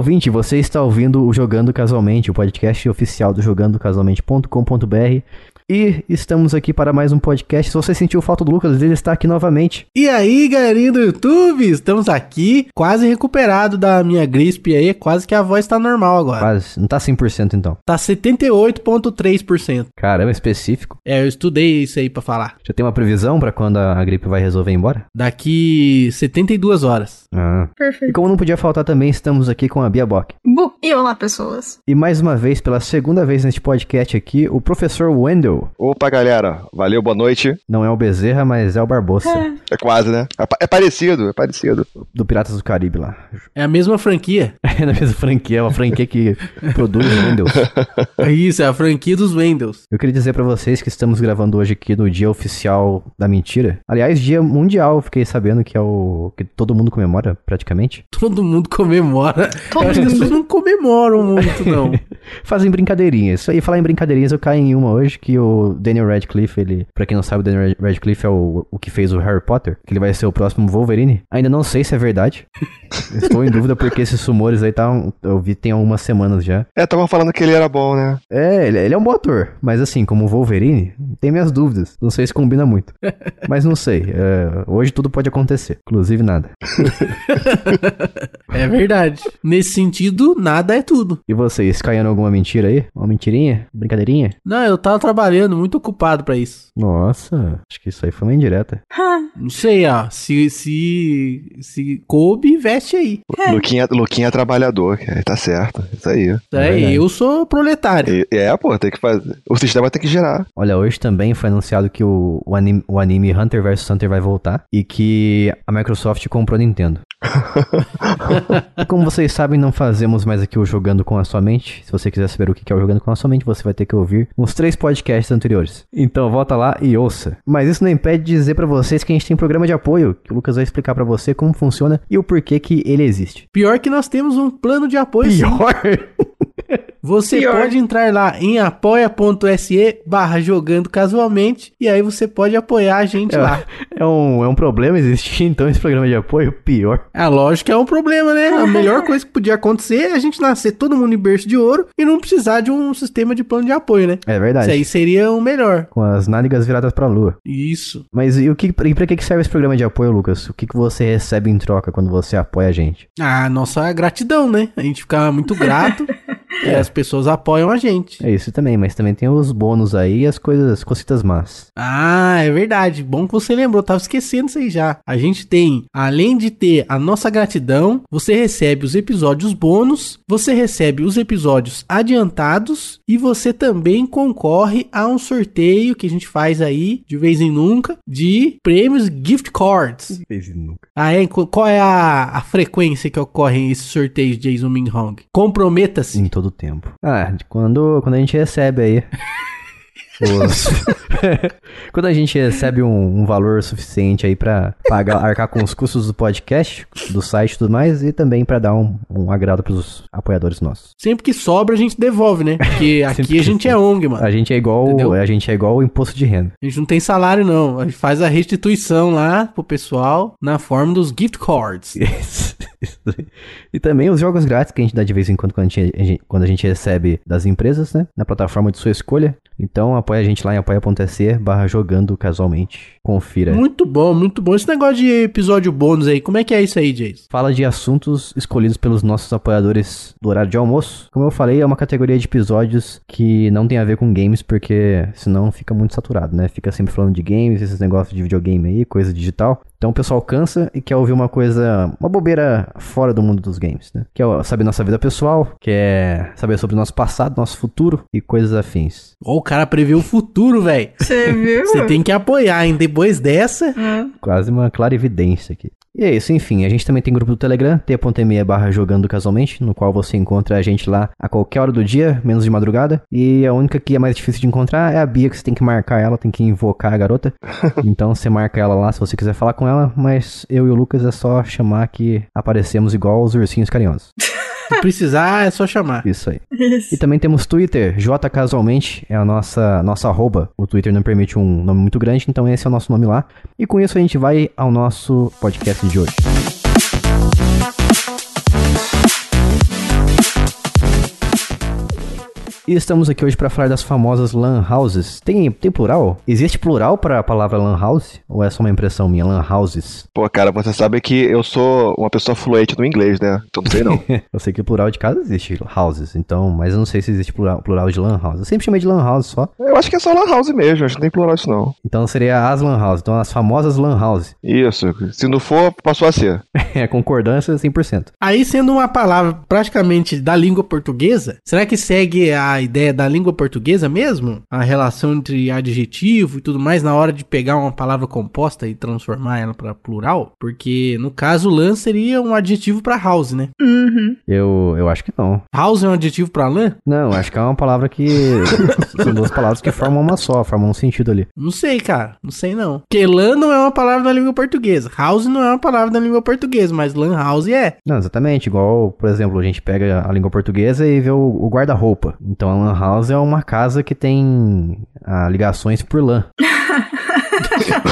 ouvinte, você está ouvindo o Jogando Casualmente, o podcast oficial do jogandocasualmente.com.br. E estamos aqui para mais um podcast. Se você sentiu falta do Lucas, ele está aqui novamente. E aí, galerinha do YouTube, estamos aqui, quase recuperado da minha gripe aí, quase que a voz tá normal agora. Quase, não tá 100% então. Tá 78.3%. Caramba, específico. É, eu estudei isso aí pra falar. Já tem uma previsão para quando a gripe vai resolver ir embora? Daqui 72 horas. Ah. E Perfeito. como não podia faltar também, estamos aqui com a Bia Bock. Bu. E olá, pessoas. E mais uma vez, pela segunda vez neste podcast aqui, o professor Wendell. Opa, galera. Valeu, boa noite. Não é o Bezerra, mas é o Barbosa, É quase, né? É, é parecido, é parecido. do Piratas do Caribe lá. É a mesma franquia. É na mesma franquia, é uma franquia que produz Windows. É isso, é a franquia dos Wendels. Eu queria dizer pra vocês que estamos gravando hoje aqui no dia oficial da mentira. Aliás, dia mundial, fiquei sabendo que é o que todo mundo comemora, praticamente. Todo mundo comemora. Todo que as mundo. pessoas não comemoram muito, não. Fazem brincadeirinhas. Isso aí, falar em brincadeirinhas, eu caí em uma hoje que o Daniel Radcliffe, ele, pra quem não sabe, o Daniel Rad- Radcliffe é o, o que fez o Harry Potter, que ele vai ser o próximo Wolverine. Ainda não sei se é verdade. Estou em dúvida porque esses rumores aí tá, eu vi tem algumas semanas já. É, estavam falando que ele era bom, né? É, ele, ele é um bom ator, mas assim, como Wolverine, tem minhas dúvidas. Não sei se combina muito. Mas não sei. é, hoje tudo pode acontecer, inclusive nada. É verdade. Nesse sentido, nada é tudo. E vocês, caindo em alguma mentira aí? Uma mentirinha? Brincadeirinha? Não, eu tava trabalhando, muito ocupado pra isso. Nossa, acho que isso aí foi uma indireta. Não sei, ó. Se, se, se coube, veste aí. Luquinha, Luquinha é trabalhador, cara. Tá certo. Isso aí. É, verdade. eu sou proletário. E- é, pô, tem que fazer. O sistema tem que gerar. Olha, hoje também foi anunciado que o, o, anime, o anime Hunter vs Hunter vai voltar e que a Microsoft comprou a Nintendo. Como vocês sabem, não fazemos mais aqui o Jogando com a Sua Mente. Se você quiser saber o que é o Jogando com a Sua Mente, você vai ter que ouvir uns três podcasts anteriores. Então volta lá e ouça. Mas isso não impede de dizer pra vocês que a gente tem um programa de apoio, que o Lucas vai explicar pra você como funciona e o porquê que ele existe. Pior que nós temos um plano de apoio. Pior? Você Pior. pode entrar lá em apoia.se barra jogando casualmente e aí você pode apoiar a gente lá. É um, é um problema existir então esse programa de apoio? Pior. É lógico que é um problema, né? A melhor coisa que podia acontecer é a gente nascer todo mundo em berço de ouro e não precisar de um sistema de plano de apoio, né? É verdade. Isso aí seria o melhor. Com as nádegas viradas pra lua. Isso. Mas e, o que, e pra que que serve esse programa de apoio, Lucas? O que, que você recebe em troca quando você apoia a gente? Ah, nossa gratidão, né? A gente fica muito grato e as pessoas apoiam a gente. É isso também, mas também tem os bônus aí e as coisas, as cositas más. Ah, é verdade. Bom que você lembrou, tava esquecendo isso aí já. A gente tem, além de ter a nossa gratidão, você recebe os episódios bônus, você recebe os episódios adiantados e você também concorre a um sorteio que a gente faz aí de vez em nunca de prêmios gift cards. nunca. Ah, é? Qu- Qual é a, a frequência que ocorrem esses sorteios, Jason Minhong? Comprometa-se. Em todo tempo. Ah, quando, quando a gente recebe aí. os- quando a gente recebe um, um valor suficiente aí pra pagar, arcar com os custos do podcast, do site e tudo mais, e também pra dar um, um agrado pros apoiadores nossos. Sempre que sobra, a gente devolve, né? Porque aqui a gente é. ONG, mano. A gente é igual, Entendeu? a gente é igual o imposto de renda. A gente não tem salário, não. A gente faz a restituição lá pro pessoal na forma dos gift cards. E também os jogos grátis que a gente dá de vez em quando quando a gente, a gente- quando a gente recebe das empresas, né? Na plataforma de sua escolha. Então apoia a gente lá em apoia.se barra jogando casualmente. Confira. Muito bom, muito bom. Esse negócio de episódio bônus aí, como é que é isso aí, Jason? Fala de assuntos escolhidos pelos nossos apoiadores do horário de almoço. Como eu falei, é uma categoria de episódios que não tem a ver com games, porque senão fica muito saturado, né? Fica sempre falando de games, esses negócios de videogame aí, coisa digital. Então o pessoal cansa e quer ouvir uma coisa, uma bobeira fora do mundo dos games, né? Quer saber nossa vida pessoal, quer saber sobre o nosso passado, nosso futuro e coisas afins. Ó, o cara prevê o futuro, velho. Você viu? Você tem que apoiar, hein? Depois dessa. Ah, Quase uma clara evidência aqui. E é isso, enfim, a gente também tem grupo do Telegram, t.me barra jogando casualmente, no qual você encontra a gente lá a qualquer hora do dia, menos de madrugada. E a única que é mais difícil de encontrar é a Bia, que você tem que marcar ela, tem que invocar a garota. então você marca ela lá se você quiser falar com ela, mas eu e o Lucas é só chamar que aparecemos igual os ursinhos carinhosos. Se precisar, é só chamar. Isso aí. isso. E também temos Twitter, J Casualmente, é a nossa, nossa arroba. O Twitter não permite um nome muito grande, então esse é o nosso nome lá. E com isso a gente vai ao nosso podcast de hoje. E estamos aqui hoje para falar das famosas LAN houses. Tem, tem plural? Existe plural para a palavra LAN house? Ou é só uma impressão minha? LAN houses? Pô, cara, você sabe que eu sou uma pessoa fluente no inglês, né? Então não sei não. eu sei que plural de casa existe houses, então, mas eu não sei se existe plural, plural de LAN house. Eu sempre chamei de LAN house só. eu acho que é só LAN house mesmo, acho que não tem plural isso não. Então seria as LAN house, então as famosas LAN house. Isso, se não for, passou a ser. é, concordância 100%. Aí sendo uma palavra praticamente da língua portuguesa, será que segue a ideia da língua portuguesa mesmo? A relação entre adjetivo e tudo mais na hora de pegar uma palavra composta e transformar ela para plural? Porque no caso, LAN seria um adjetivo para house, né? Uhum. Eu, eu acho que não. House é um adjetivo para LAN? Não, acho que é uma palavra que. são duas palavras que formam uma só, formam um sentido ali. Não sei, cara. Não sei não. Porque LAN não é uma palavra da língua portuguesa. House não é uma palavra da língua portuguesa, mas LAN house é. Não, exatamente. Igual, por exemplo, a gente pega a língua portuguesa e vê o, o guarda-roupa. Então a LAN house é uma casa que tem ah, ligações por LAN.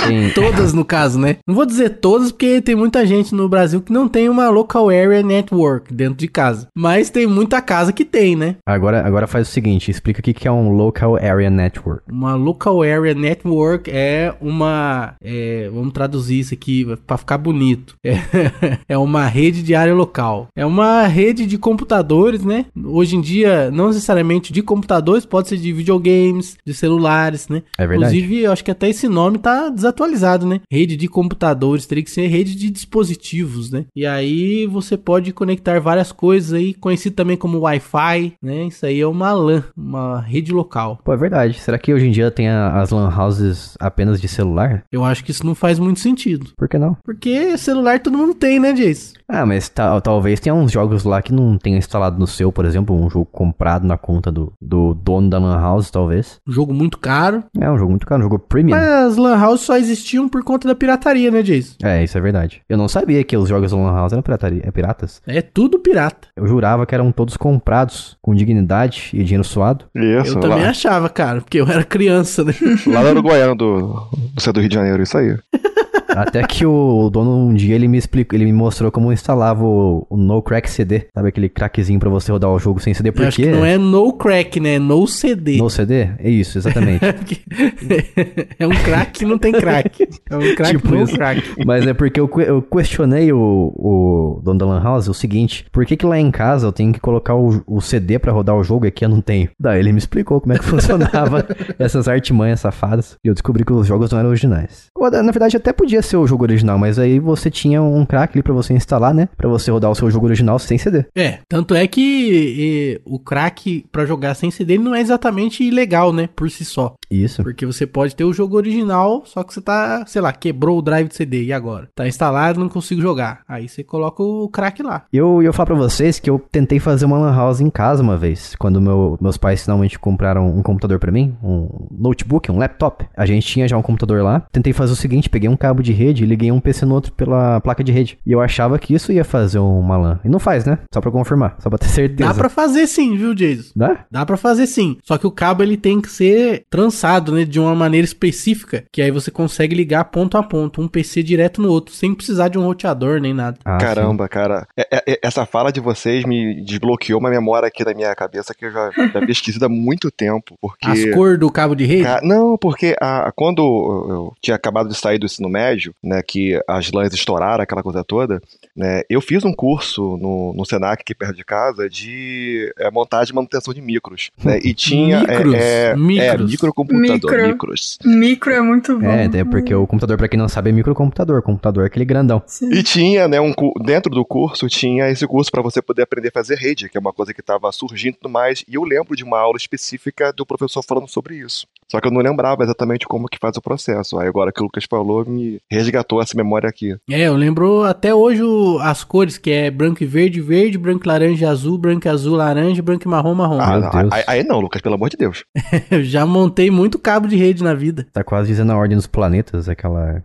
Tem... Todas, no caso, né? Não vou dizer todas, porque tem muita gente no Brasil que não tem uma local area network dentro de casa. Mas tem muita casa que tem, né? Agora, agora faz o seguinte, explica o que é um local area network. Uma local area network é uma... É, vamos traduzir isso aqui para ficar bonito. É, é uma rede de área local. É uma rede de computadores, né? Hoje em dia, não necessariamente de computadores, pode ser de videogames, de celulares, né? É verdade. Inclusive, eu acho que até esse nome tá desatualizado, né? Rede de computadores, teria que ser rede de dispositivos, né? E aí você pode conectar várias coisas aí, conhecido também como Wi-Fi, né? Isso aí é uma LAN, uma rede local. Pô, é verdade. Será que hoje em dia tem as LAN houses apenas de celular? Eu acho que isso não faz muito sentido. Por que não? Porque celular todo mundo tem, né, Jace? Ah, mas talvez tenha uns jogos lá que não tenha instalado no seu, por exemplo, um jogo comprado na conta do, do dono da Lan House, talvez. Um jogo muito caro. É, um jogo muito caro, um jogo premium. Mas as Lan House só existiam por conta da pirataria, né, Jason? É, isso é verdade. Eu não sabia que os jogos Lan House eram pirataria, é piratas. É tudo pirata. Eu jurava que eram todos comprados com dignidade e dinheiro suado. Isso, eu também lá. achava, cara, porque eu era criança, né? Lá no Uruguaiano do, do, do Rio de Janeiro, isso aí. Até que o dono um dia ele me explicou, ele me mostrou como instalava o, o No Crack CD. Sabe aquele crackzinho pra você rodar o jogo sem CD? Por acho que não é No Crack, né? É no CD. No CD? É isso, exatamente. é um crack que não tem crack. É um crack tipo no isso. crack. Mas é porque eu, eu questionei o, o dono da Lan House o seguinte: por que que lá em casa eu tenho que colocar o, o CD pra rodar o jogo e aqui eu não tenho? Daí ele me explicou como é que funcionava essas artimanhas safadas. E eu descobri que os jogos não eram originais. Na verdade, até podia ser o jogo original, mas aí você tinha um crack ali pra você instalar, né? Pra você rodar o seu jogo original sem CD. É, tanto é que e, o crack pra jogar sem CD não é exatamente ilegal, né? Por si só. Isso. Porque você pode ter o jogo original, só que você tá, sei lá, quebrou o drive de CD e agora? Tá instalado, não consigo jogar. Aí você coloca o crack lá. Eu ia falar pra vocês que eu tentei fazer uma lan house em casa uma vez, quando meu, meus pais finalmente compraram um computador para mim, um notebook, um laptop. A gente tinha já um computador lá. Tentei fazer o seguinte, peguei um cabo de rede e liguei um PC no outro pela placa de rede. E eu achava que isso ia fazer uma LAN. E não faz, né? Só pra confirmar, só pra ter certeza. Dá pra fazer sim, viu, Jason? Dá? Dá pra fazer sim. Só que o cabo ele tem que ser trançado, né? De uma maneira específica. Que aí você consegue ligar ponto a ponto, um PC direto no outro, sem precisar de um roteador nem nada. Ah, Caramba, sim. cara. É, é, é, essa fala de vocês me desbloqueou uma memória aqui da minha cabeça que eu já, já havia esquecido há muito tempo. Porque... As cores do cabo de rede? Não, porque a, quando eu tinha acabado de sair do ensino médio, né? Que as LANs estouraram, aquela coisa toda, né? Eu fiz um curso no, no Senac aqui perto de casa de é, montagem e manutenção de micros, né? E tinha micros, é, é, micros. é microcomputador, micro. micros. Micro é muito bom. É, até porque o computador, para quem não sabe, é microcomputador, computador é aquele grandão. Sim. E tinha, né, um dentro do curso tinha esse curso para você poder aprender a fazer rede, que é uma coisa que estava surgindo e tudo mais, e eu lembro de uma aula específica do professor falando sobre isso. Só que eu não lembrava exatamente como que faz o processo. Aí agora que o Lucas falou, me resgatou essa memória aqui. É, eu lembro até hoje as cores, que é branco e verde, verde, branco e laranja e azul, branco e azul, laranja, branco e marrom, marrom. Ah, não, aí, aí, não, Lucas, pelo amor de Deus. eu já montei muito cabo de rede na vida. Tá quase dizendo a ordem dos planetas, aquela,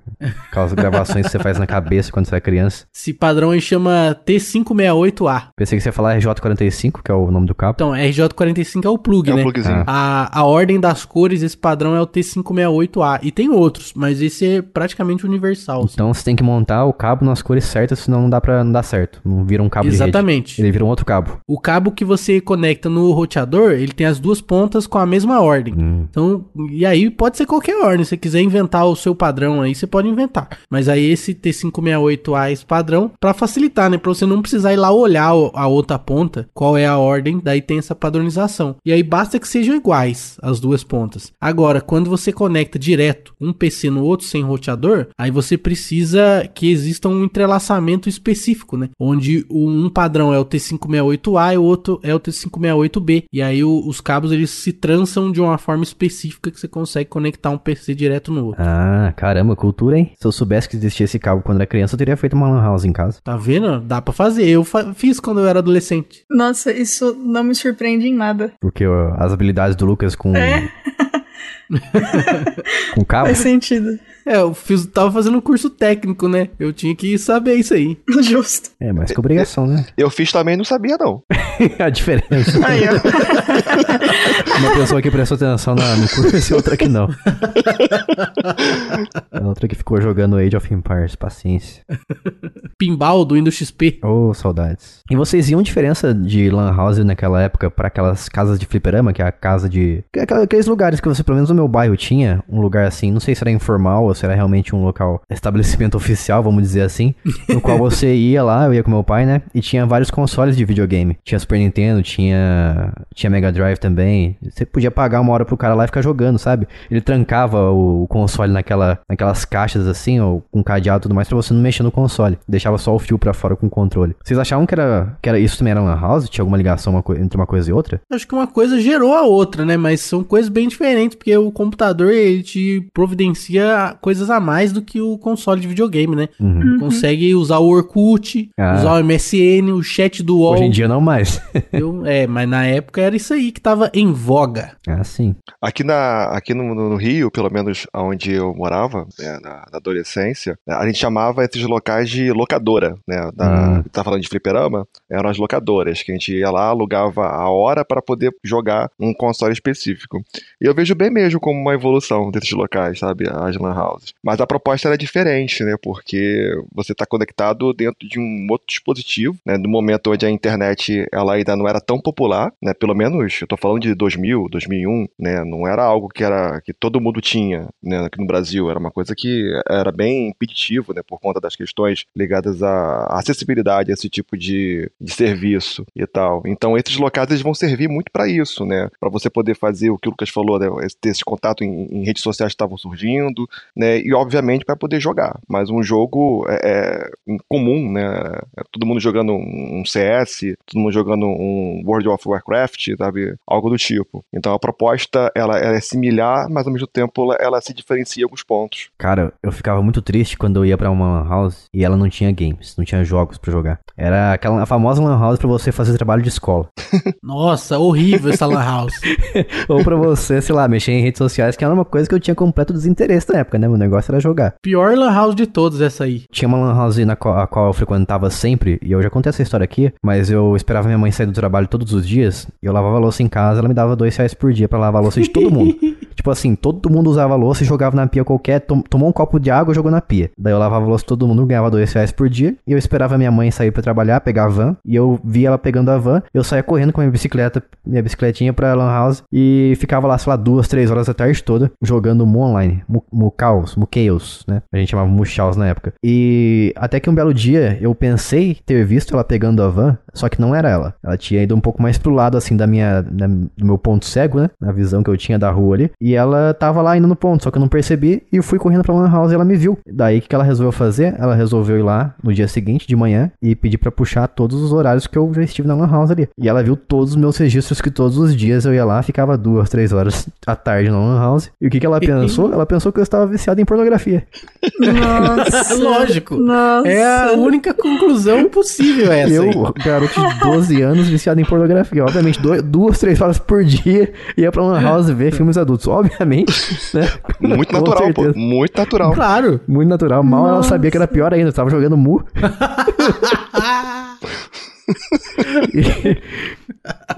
aquelas gravações que você faz na cabeça quando você é criança. Esse padrão aí chama T568A. Pensei que você ia falar RJ45, que é o nome do cabo. Então, RJ45 é o plug, É né? um plugzinho. A, a ordem das cores, esse padrão é o T568A. E tem outros, mas esse é praticamente universal. assim. Então você tem que montar o cabo nas cores certas, senão não dá pra não dar certo. Não vira um cabo de Exatamente. Ele vira um outro cabo. O cabo que você conecta no roteador, ele tem as duas pontas com a mesma ordem. Hum. Então, e aí pode ser qualquer ordem. Se você quiser inventar o seu padrão aí, você pode inventar. Mas aí esse T568A, esse padrão, pra facilitar, né? Pra você não precisar ir lá olhar a outra ponta, qual é a ordem, daí tem essa padronização. E aí basta que sejam iguais as duas pontas. Agora, quando você conecta direto um PC no outro sem roteador, aí você precisa que exista um entrelaçamento específico, né? Onde um padrão é o T568A e o outro é o T568B. E aí o- os cabos eles se trançam de uma forma específica que você consegue conectar um PC direto no outro. Ah, caramba, cultura, hein? Se eu soubesse que existia esse cabo quando era criança, eu teria feito uma lan house em casa. Tá vendo? Dá pra fazer. Eu fa- fiz quando eu era adolescente. Nossa, isso não me surpreende em nada. Porque ó, as habilidades do Lucas com... É. com cabo... Faz sentido. É, eu fiz, tava fazendo um curso técnico, né? Eu tinha que saber isso aí. Justo. É, mais que obrigação, né? Eu fiz também e não sabia, não. a diferença. Aí, ó. Uma pessoa que prestou atenção na- no curso e outra que não. A outra que ficou jogando Age of Empires, paciência. Pinball do Windows XP. Ô, saudades. E vocês viam diferença de Lan House naquela época pra aquelas casas de fliperama, que é a casa de. é Aqueles lugares que você, pelo menos no meu bairro, tinha um lugar assim, não sei se era informal ou era realmente um local, estabelecimento oficial, vamos dizer assim, no qual você ia lá, eu ia com meu pai, né? E tinha vários consoles de videogame. Tinha Super Nintendo, tinha. tinha Mega Drive também. Você podia pagar uma hora pro cara lá e ficar jogando, sabe? Ele trancava o, console naquela, naquelas caixas assim, ou com cadeado e tudo mais, pra você não mexer no console. Deixava só o fio pra fora com o controle. Vocês achavam que era, que era isso também era Lan House? Tinha alguma ligação uma entre uma coisa e outra? Acho que uma coisa gerou a outra, né? Mas são coisas bem diferentes, porque o computador ele te providencia coisas a mais do que o console de videogame, né? Uhum. Consegue usar o Orkut, Ah. usar o MSN, o chat do UOL. Hoje em dia não mais. Eu- é, mas na época era isso aí que tava em voga. ah, sim. Aqui, na, aqui no, no Rio, pelo menos onde eu morava, né, na, na adolescência, né, a gente chamava esses locais de locadora, né? Da, Hum. Tá falando de fliperama? Eram as locadoras, que a gente ia lá, alugava a hora para poder jogar um console específico. E eu vejo bem mesmo como uma evolução desses locais, sabe? As lan houses. Mas a proposta era diferente, né? Porque você está conectado dentro de um outro dispositivo, né? No momento onde a internet ela ainda não era tão popular, né? Pelo menos, eu tô falando de 2000, 2001, né? Não era algo que era que todo mundo tinha, né? Aqui no Brasil era uma coisa que era bem impeditivo, né? Por conta das questões ligadas à acessibilidade a esse tipo de, de serviço e tal. Então, esses locais eles vão servir muito para isso, né? Para você poder fazer o que o Lucas falou, né? ter esse contato em, em redes sociais que estavam surgindo, né? E obviamente para poder jogar. Mas um jogo é, é comum, né? É todo mundo jogando um CS, todo mundo jogando um World of Warcraft, sabe? Algo do tipo. Então a proposta ela, ela é similar, mas ao mesmo tempo ela, ela se diferencia em alguns pontos. Cara, eu ficava muito triste quando eu ia pra uma lan house e ela não tinha games, não tinha jogos pra jogar. Era aquela a famosa lan house pra você fazer trabalho de escola. Nossa, horrível essa lan house. Ou pra você, sei lá, mexer em redes sociais, que era uma coisa que eu tinha completo desinteresse na época, né? Meu negócio era jogar. Pior lan house de todos essa aí. Tinha uma lan house na qual, a qual eu frequentava sempre, e eu já contei essa história aqui, mas eu esperava minha mãe sair do trabalho todos os dias, e eu lavava a louça em casa, ela me dava dois reais por dia pra lavar a louça de todo mundo. tipo assim, todo mundo usava louça e jogava na pia qualquer, tom- tomou um copo de água e jogou na pia. Daí eu lavava louça todo mundo, ganhava dois reais por dia, e eu esperava minha mãe sair pra trabalhar, pegar a van, e eu via ela pegando a van, eu saía correndo com a minha bicicleta, minha bicicletinha pra lan house, e ficava lá, sei lá, duas, três horas da tarde toda, jogando Mu Online, Mu Chaos, Mu Chaos, né? A gente chamava Mu Chaos na época. E até que um belo dia, eu pensei ter visto ela pegando a van, só que não era ela. Ela tinha ido um pouco mais pro lado, assim, da minha, da- do meu ponto cego, né? Na visão que eu tinha da rua ali. E ela tava lá indo no ponto, só que eu não percebi, e eu fui correndo pra lan house e ela me viu. Daí, o que ela resolveu fazer? Ela resolveu ir lá no dia seguinte, de manhã, e pedir pra puxar todos os horários que eu já estive na lan house ali. E ela viu todos os meus registros que todos os dias eu ia lá, ficava duas, três horas à tarde na lan house. E o que que ela pensou? Ela pensou que eu estava viciado em pornografia. Nossa. Lógico. Nossa. É a única conclusão possível essa Eu, aí. garoto de 12 anos, viciado em pornografia. Obviamente, dois- duas, três horas por dia ia pra Lan House ver filmes adultos. Obviamente. Né? Muito Com natural, pô. certeza. Muito natural. Claro. Muito natural. Mal ela sabia que era pior ainda. Eu tava jogando Mu. E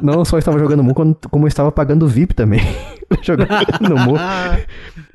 não só estava jogando Mu, como- eu estava pagando VIP também. jogando no Mu.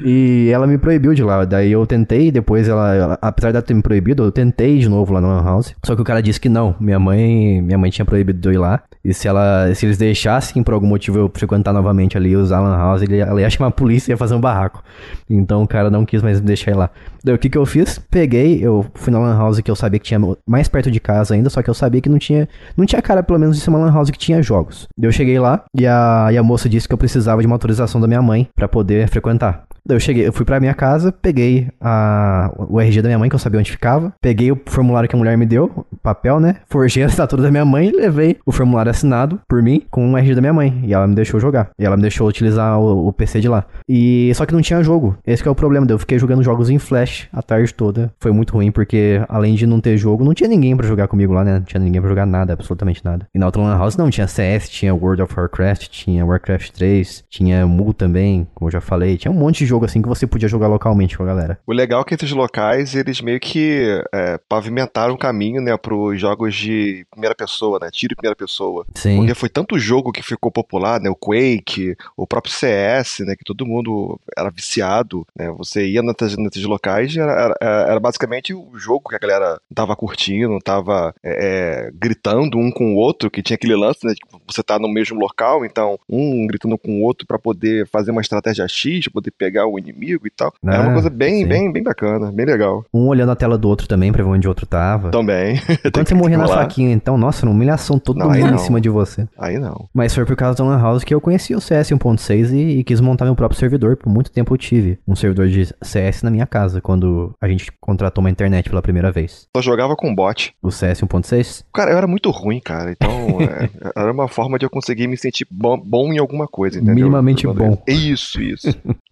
E ela me proibiu de lá. Daí eu tentei, depois ela, ela- apesar dela ter me proibido, eu tentei de novo lá no House. Só que o cara disse que não. Minha mãe, minha mãe tinha proibido de eu ir lá. E se ela, se eles deixassem por algum motivo eu frequentar novamente ali usar a Lan House, ele, ela ia chamar a polícia e ia fazer um barraco. Então o cara não quis mais me deixar ir lá. Daí o que que eu fiz? Peguei, eu fui na Lan House que eu sabia que tinha mais perto de casa ainda, só que eu sabia que não tinha, não tinha cara pelo menos de ser uma Lan House que tinha jogos. Eu cheguei lá e a, e a moça disse que eu precisava de uma autorização da minha mãe pra poder frequentar. Daí eu cheguei, eu fui pra minha casa, peguei a, o RG da minha mãe, que eu sabia onde ficava, peguei o formulário que a mulher me deu, papel, né? Forjei a assinatura da minha mãe e levei o formulário assinado por mim com o RG da minha mãe. E ela me deixou jogar. E ela me deixou utilizar o, o PC de lá. E só que não tinha jogo. Esse é o problema. daí Eu fiquei jogando jogos em flash a tarde toda. Foi muito ruim, porque além de não ter jogo, não tinha ninguém pra jogar comigo lá, né? Não tinha ninguém pra jogar nada, absolutamente nada. E na outra Lan House não, tinha CS, tinha World of Warcraft, tinha Warcraft 3, tinha Mu também, como eu já falei. Tinha um monte de jogo assim que você podia jogar localmente com a galera. O legal é que esses locais, eles meio que é, pavimentaram o caminho, né, pros jogos de primeira pessoa, né, tiro em primeira pessoa. Sim. Porque foi tanto jogo que ficou popular, né, o Quake, o próprio CS, né, que todo mundo era viciado, né, você ia nesses, nesses locais, era, era, era basicamente o jogo que a galera tava curtindo, tava é, é, gritando um com o outro, que tinha aquele lance, né, que você tá no mesmo local, então um gritando com o outro pra poder fazer uma estratégia X, poder pegar o inimigo e tal. Era uma Ah, coisa bem, sim. bem, bem bacana, bem legal. Um olhando a tela do outro também pra ver onde o outro tava. Também. Quando você morria na faquinha, então, nossa, uma humilhação todo Não, mundo em cima de você. Aí não. Mas foi por causa da Lan House que eu conheci o CS 1.6 e, e quis montar meu próprio servidor. Por muito tempo eu tive um servidor de CS na minha casa, quando a gente contratou uma internet pela primeira vez. Só jogava com bot. O CS 1.6? Cara, eu era muito ruim, cara. Então, é, era uma forma de eu conseguir me sentir bom, bom em alguma coisa, entendeu? Minimamente bom. Isso, isso.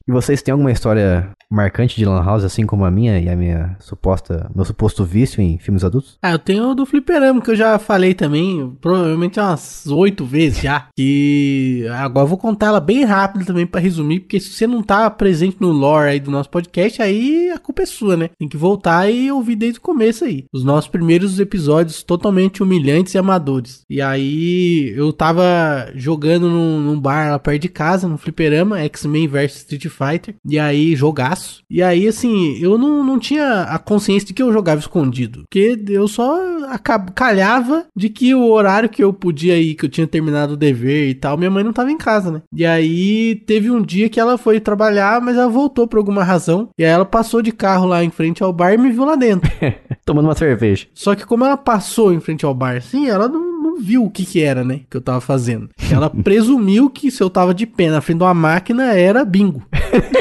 E vocês têm alguma história marcante de Lan House, assim como a minha e a minha suposta, meu suposto vício em filmes adultos? Ah, eu tenho o do fliperama, que eu já falei também, provavelmente umas oito vezes já. Que agora eu vou contar ela bem rápido também pra resumir, porque se você não tá presente no lore aí do nosso podcast, aí a culpa é sua, né? Tem que voltar e ouvir desde o começo aí. Os nossos primeiros episódios totalmente humilhantes e amadores. E aí eu tava jogando num, num bar lá perto de casa, no fliperama, X-Men vs Street Fighter. E aí, jogaço. E aí, assim, eu não, não tinha a consciência de que eu jogava escondido. Porque eu só calhava de que o horário que eu podia ir, que eu tinha terminado o dever e tal, minha mãe não tava em casa, né? E aí teve um dia que ela foi trabalhar, mas ela voltou por alguma razão. E aí ela passou de carro lá em frente ao bar e me viu lá dentro. Tomando uma cerveja. Só que como ela passou em frente ao bar assim, ela não, não viu o que que era, né? Que eu tava fazendo. Ela presumiu que se eu tava de pé na frente de uma máquina, era bingo.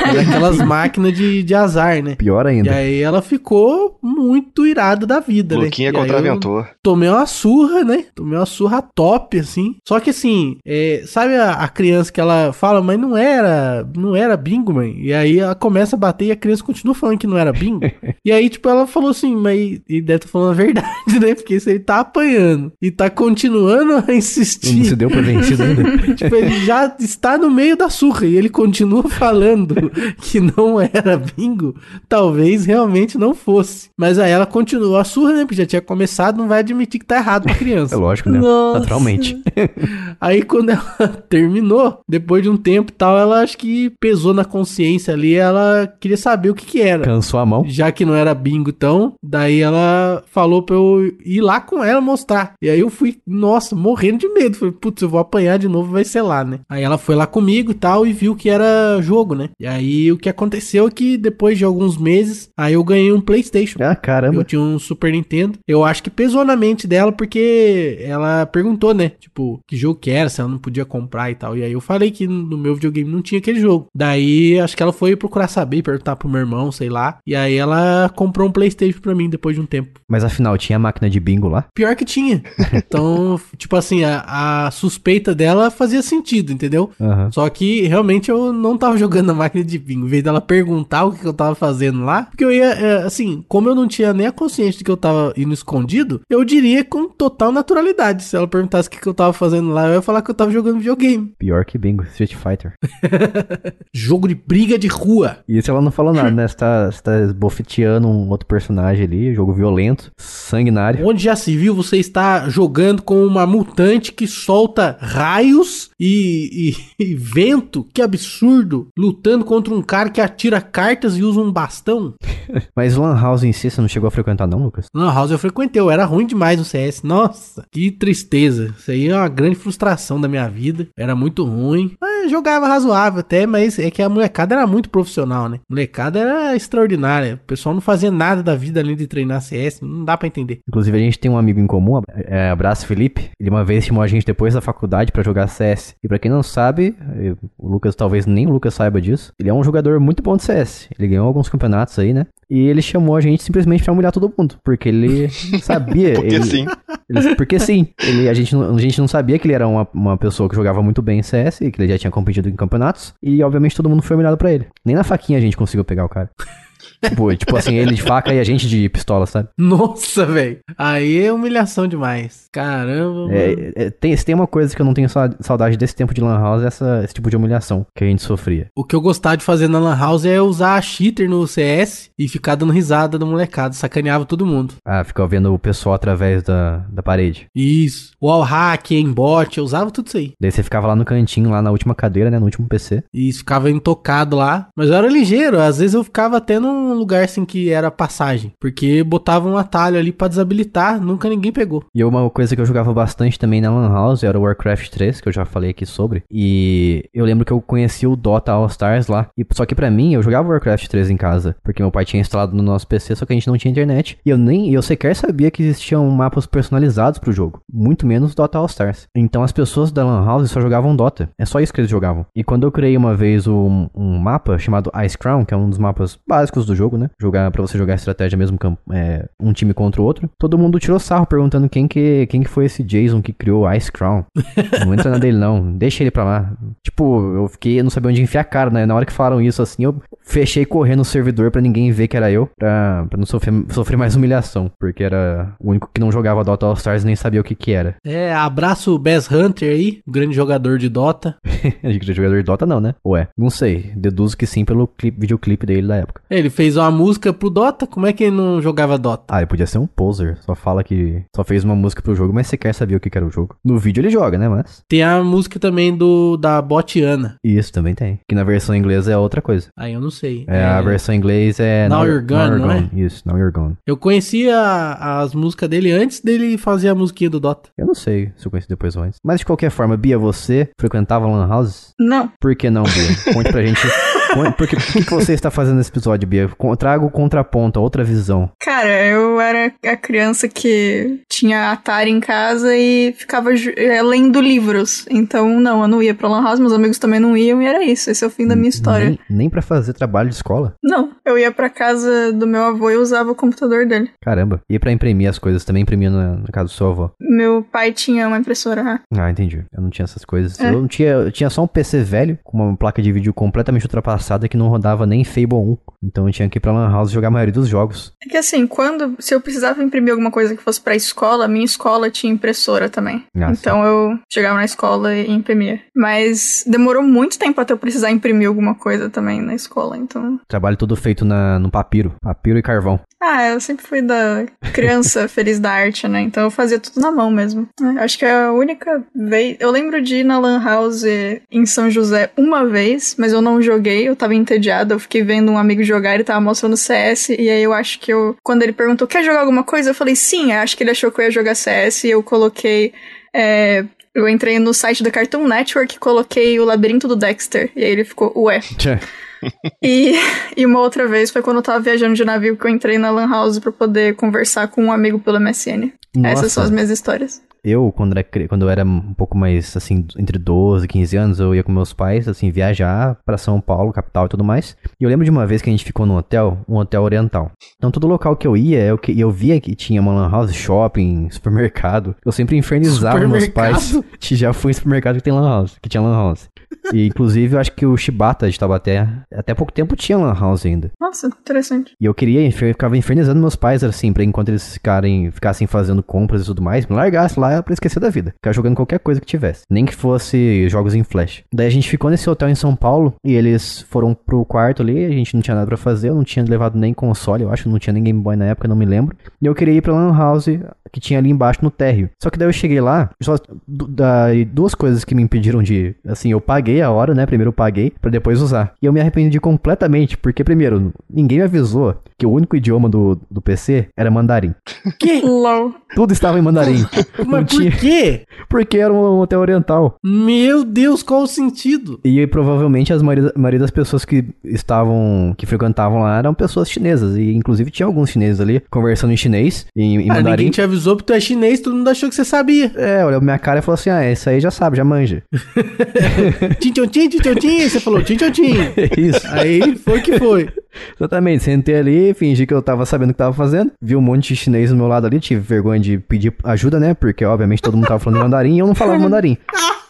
Era aquelas máquinas de, de azar, né? Pior E ainda. aí ela ficou muito irada da vida, né? Luquinha E aí eu contraventor. Tomei uma surra, né? Tomei uma surra top, assim. Só que assim, é, sabe a, a criança que ela fala, mas não era, não era bingo, mãe. E aí ela começa a bater e a criança continua falando que não era bingo. e aí, tipo, ela falou assim, mas ele deve estar falando a verdade, né? Porque se ele tá apanhando e tá continuando a Não insistir. se deu por vencido ainda. Tipo, ele já está no meio da surra e ele continua falando que não era bingo, talvez realmente não fosse. Mas aí ela continuou a surra, né? Porque já tinha começado, não vai admitir que tá errado pra É criança. lógico, né? Nossa. Naturalmente. Aí quando ela terminou, depois de um tempo e tal, ela acho que pesou na consciência ali, ela queria saber o que que era. Cansou a mão. Já que não era bingo, então, daí ela falou pra eu ir lá com ela mostrar. E aí eu fui, nossa, morrendo de medo. Falei, putz, eu vou apanhar de novo, vai ser lá, né? Aí ela foi lá comigo e tal e viu que era jogo, né? E aí o que aconteceu é que depois de alguns meses, aí eu ganhei um PlayStation. Ah, caramba. Eu tinha um Super Nintendo. Eu acho que pesou na mente dela porque ela perguntou, né? Tipo, que jogo que era, se ela não podia comprar e tal. E aí eu falei que no meu videogame não tinha aquele jogo. Daí acho que ela foi procurar saber, perguntar pro meu irmão, sei lá. E aí ela comprou um PlayStation pra mim depois de um tempo. Mas afinal, tinha máquina de bingo lá? Pior que tinha. Então, tipo assim, a, a suspeita dela fazia sentido, entendeu? Aham. Só que realmente eu não tava jogando na máquina de bingo. Em vez dela perguntar o que eu tava fazendo lá, porque eu ia, é, assim, como eu não tinha nem a consciência de que eu tava indo escondido, eu diria com total naturalidade. Se ela perguntasse o que eu tava fazendo lá, eu ia falar que eu tava jogando videogame. Pior que bingo, Street Fighter. Jogo de briga de rua. E isso ela não falou nada, né? Você tá, você tá esbofeteando um outro personagem ali, jogo violento, sanguinário. Onde já se viu você está jogando com uma mutante que solta raios e, e- e vento? Que absurdo! Lutando contra um cara que atira cartas e usa um bastão? Mas Lan House em si, você não chegou a frequentar não, Lucas? Não, House eu frequentei, eu era ruim demais no CS. Nossa, que tristeza. Isso aí é uma grande frustração da minha vida. Era muito ruim. Mas jogava razoável até, mas é que a molecada era muito profissional, né? molecada era extraordinária. O pessoal não fazia nada da vida além de treinar CS. Não dá pra entender. Inclusive, a gente tem um amigo em comum, é, abraço Felipe. Ele uma vez chamou a gente depois da faculdade pra jogar CS. E pra quem não sabe, eu- o Lucas talvez nem o Lucas saiba disso. Ele é um jogador muito bom de CS. Ele ganhou alguns campeonatos aí, né? E ele chamou a gente simplesmente pra humilhar todo mundo. Porque ele sabia. Porque ele- sim. ele- porque sim. Ele, a, gente, não- a gente não sabia que ele era uma, uma pessoa que jogava muito bem em CS e que ele já tinha competido em campeonatos. E obviamente todo mundo foi humilhado pra ele. Nem na faquinha a gente conseguiu pegar o cara. Tipo, tipo assim, ele de faca e a gente de pistola, sabe? Nossa, velho. Aí é humilhação demais. Caramba. mano. É, é, tem, se tem uma coisa que eu não tenho sa- saudade desse tempo de Lan House, é essa, esse tipo de humilhação que a gente sofria. O que eu gostava de fazer na Lan House é usar cheater no CS e ficar dando risada do molecado. Sacaneava todo mundo. Ah, ficar vendo o pessoal através da, da parede. Isso. Wall hack, aimbot, eu usava tudo isso aí. Daí você ficava lá no cantinho, lá na última cadeira, né? No último PC. E ficava intocado lá. Mas eu era ligeiro. Às vezes eu ficava até num lugar assim que era passagem. Porque botava um atalho ali pra desabilitar. Nunca ninguém pegou. E uma coisa que eu jogava bastante também na Lan House era o Warcraft 3, que eu já falei aqui sobre. E eu lembro que eu conheci o Dota All Stars lá. E, só que pra mim, eu jogava Warcraft 3 em casa, porque meu pai tinha instalado no nosso PC, só que a gente não tinha internet. E eu nem, eu sequer sabia que existiam mapas personalizados pro jogo. Muito menos Dota All Stars. Então as pessoas da Lan House só jogavam Dota. É só isso que eles jogavam. E quando eu criei uma vez um, um mapa chamado Ice Crown, que é um dos mapas básicos do jogo, né? Jogar para você jogar estratégia mesmo, é, um time contra o outro. Todo mundo tirou sarro perguntando quem que, quem que foi esse Jason que criou Ice Crown. Não entra na dele não, deixa ele pra lá. Tipo, eu fiquei, eu não sabia onde enfiar a cara, né? Na hora que falaram isso assim, eu fechei correndo o servidor pra ninguém ver que era eu, pra, pra não sofrer, sofrer mais humilhação, porque era o único que não jogava Dota All Stars e nem sabia o que que era. É, abraço o Bass Hunter aí, grande jogador de Dota. Gente é jogador de Dota não, né? Ué, não sei, deduzo que sim pelo clipe, videoclipe dele da época. Ele fez uma música pro Dota, como é que ele não jogava Dota? Ah, ele podia ser um poser, só fala que só fez uma música pro jogo, mas sequer sabia o que era o jogo. No vídeo ele joga, né, mas... Tem a música também do da Botiana. Isso também tem. Que na versão inglesa é outra coisa. Aí eu não sei. É, a versão em inglês é Now You're Gone, não é? Isso, Now You're Gone. Eu conhecia as músicas dele antes dele fazer a musiquinha do Dota. Eu não sei se eu conheci depois ou antes. Mas de qualquer forma, Bia, você frequentava Lan House? Não. Por que não, Bia? Conte pra gente. Con- Por que, o que que você está fazendo nesse episódio, Bia? Traga o contraponto, a outra visão. Cara, eu era a criança que tinha Atari em casa e ficava eh, lendo livros. Então, não, eu não ia pra Lan House, meus amigos também não iam e era isso. Esse é o fim da minha história. Nem, nem pra fazer trabalho de escola? Não, eu ia pra casa do meu avô e usava o computador dele. Caramba. E pra imprimir as coisas, também imprimia na, na casa do seu avô. Meu pai tinha uma impressora. ah. Ah, entendi. Eu não tinha essas coisas. É. Eu não tinha, eu tinha só um PC velho, com uma placa de vídeo completamente ultrapassada que não rodava nem Fable 1. Então eu tinha que ir pra Lan House jogar a maioria dos jogos. É que assim, quando se eu precisava imprimir alguma coisa que fosse pra escola, minha escola tinha impressora também. Ah, então eu chegava na escola e imprimia. Mas demorou muito tempo até eu precisar imprimir alguma coisa também na escola, então. Trabalho todo feito na, no papiro. Papiro e carvão. Ah, eu sempre fui da criança feliz da arte, né? Então eu fazia tudo na mão mesmo. É, acho que é a única vez. Eu lembro de ir na Lan House em São José uma vez, mas eu não joguei, eu tava entediada, eu fiquei vendo um amigo jogar, ele tava mostrando CS, e aí eu acho que eu. Quando ele perguntou, quer jogar alguma coisa? Eu falei, sim, eu acho que ele achou que eu ia jogar CS, e eu coloquei. é, eu entrei no site da Cartoon Network e coloquei o labirinto do Dexter. E aí ele ficou, ué. E, e uma outra vez foi quando eu tava viajando de navio que eu entrei na Lan House pra poder conversar com um amigo pelo MSN. Essas são as minhas histórias. Eu, quando era, quando eu era um pouco mais, assim, entre 12 e 15 anos, eu ia com meus pais, assim, viajar pra São Paulo, capital e tudo mais. E eu lembro de uma vez que a gente ficou num hotel, um hotel oriental. Então, todo local que eu ia, eu, eu via que tinha uma lan house, shopping, supermercado. Eu sempre infernizava meus pais. Já fui em supermercado que tem lan house, que tinha lan house. E, inclusive, eu acho que o Shibata de Taubaté, até pouco tempo tinha lan house ainda. Nossa, interessante. E eu queria, eu ficava infernizando meus pais, assim, pra enquanto eles ficarem, ficassem fazendo compras e tudo mais, me largasse lá pra esquecer da vida. Ficar jogando qualquer coisa que tivesse. Nem que fosse jogos em flash. Daí a gente ficou nesse hotel em São Paulo e eles foram pro quarto ali, a gente não tinha nada pra fazer, eu não tinha levado nem console, eu acho, não tinha nem Game Boy na época, não me lembro. E eu queria ir pra Lan House que tinha ali embaixo no térreo. Só que daí eu cheguei lá, só duas coisas que me impediram de, assim, eu paguei a hora, né? Primeiro eu paguei pra depois usar. E eu me arrependi completamente, porque primeiro, ninguém me avisou que o único idioma do, do PC era mandarim. Que? Tudo estava em mandarim. Não Mas tinha, por quê? porque era um hotel oriental. Meu Deus, qual o sentido? E provavelmente as maioria, a maioria das pessoas que estavam, que frequentavam lá eram pessoas chinesas. E inclusive tinha alguns chineses ali conversando em chinês, em, em Ah, mandarim. ninguém te avisou porque tu é chinês, todo mundo achou que você sabia. É, olhou minha cara e falou assim: Ah, isso aí já sabe, já manja. Tim, tchau, tim. Aí você falou tim, tchau, tim. Isso. Aí foi que foi. Exatamente, sentei ali, fingi que eu tava sabendo o que tava fazendo, vi um monte de chinês do meu lado ali, tive vergonha de pedir ajuda, né? Porque obviamente todo mundo tava falando mandarim e eu não falava mandarim.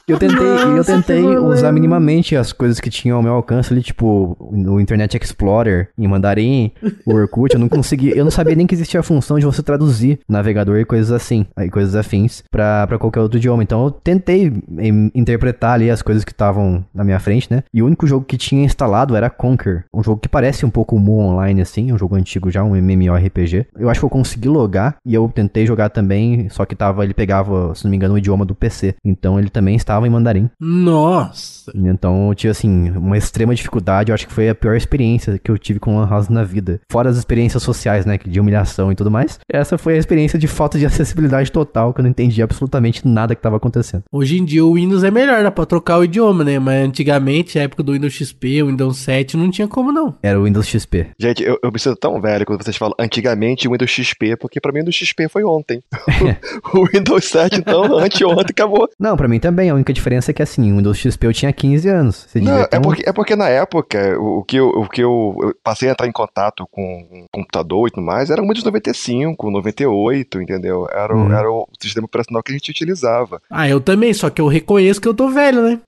Eu tentei, eu Nossa, tentei que rolê. usar minimamente as coisas que tinham ao meu alcance ali, tipo o Internet Explorer em mandarim, o Orkut, eu não consegui, eu não sabia nem que existia a função de você traduzir navegador e coisas assim, aí coisas afins pra, pra qualquer outro idioma. Então eu tentei em, interpretar ali as coisas que estavam na minha frente, né? E o único jogo que tinha instalado era Conquer, um jogo que parece um pouco o Mu Online assim, um jogo antigo já, um MMORPG. Eu acho que eu consegui logar e eu tentei jogar também, só que tava, ele pegava, se não me engano, o idioma do PC. Então ele também estava em mandarim. Nossa. Então eu tive, assim, uma extrema dificuldade. Eu acho que foi a pior experiência que eu tive com Lan House na vida. Fora as experiências sociais, né? De humilhação e tudo mais. Essa foi a experiência de falta de acessibilidade total, que eu não entendi absolutamente nada que tava acontecendo. Hoje em dia o Windows é melhor, dá pra trocar o idioma, né? Mas antigamente, a época do Windows XP, o Windows 7, não tinha como não. Era o Windows XP. Gente, eu, eu me sinto tão velho quando vocês falam antigamente o Windows XP, porque pra mim o Windows XP foi ontem. o Windows 7, então, anteontem acabou. Não, pra mim também. A única diferença é que, assim, o Windows XP eu tinha 15 anos. Você Não, é um- porque, é porque na época, o, o que, eu, o que eu, eu passei a entrar em contato com um computador e tudo mais, era o Windows 95, 98, entendeu? Era, o- Hum. era o sistema operacional que a gente utilizava. Ah, eu também, só que eu reconheço que eu tô velho, né?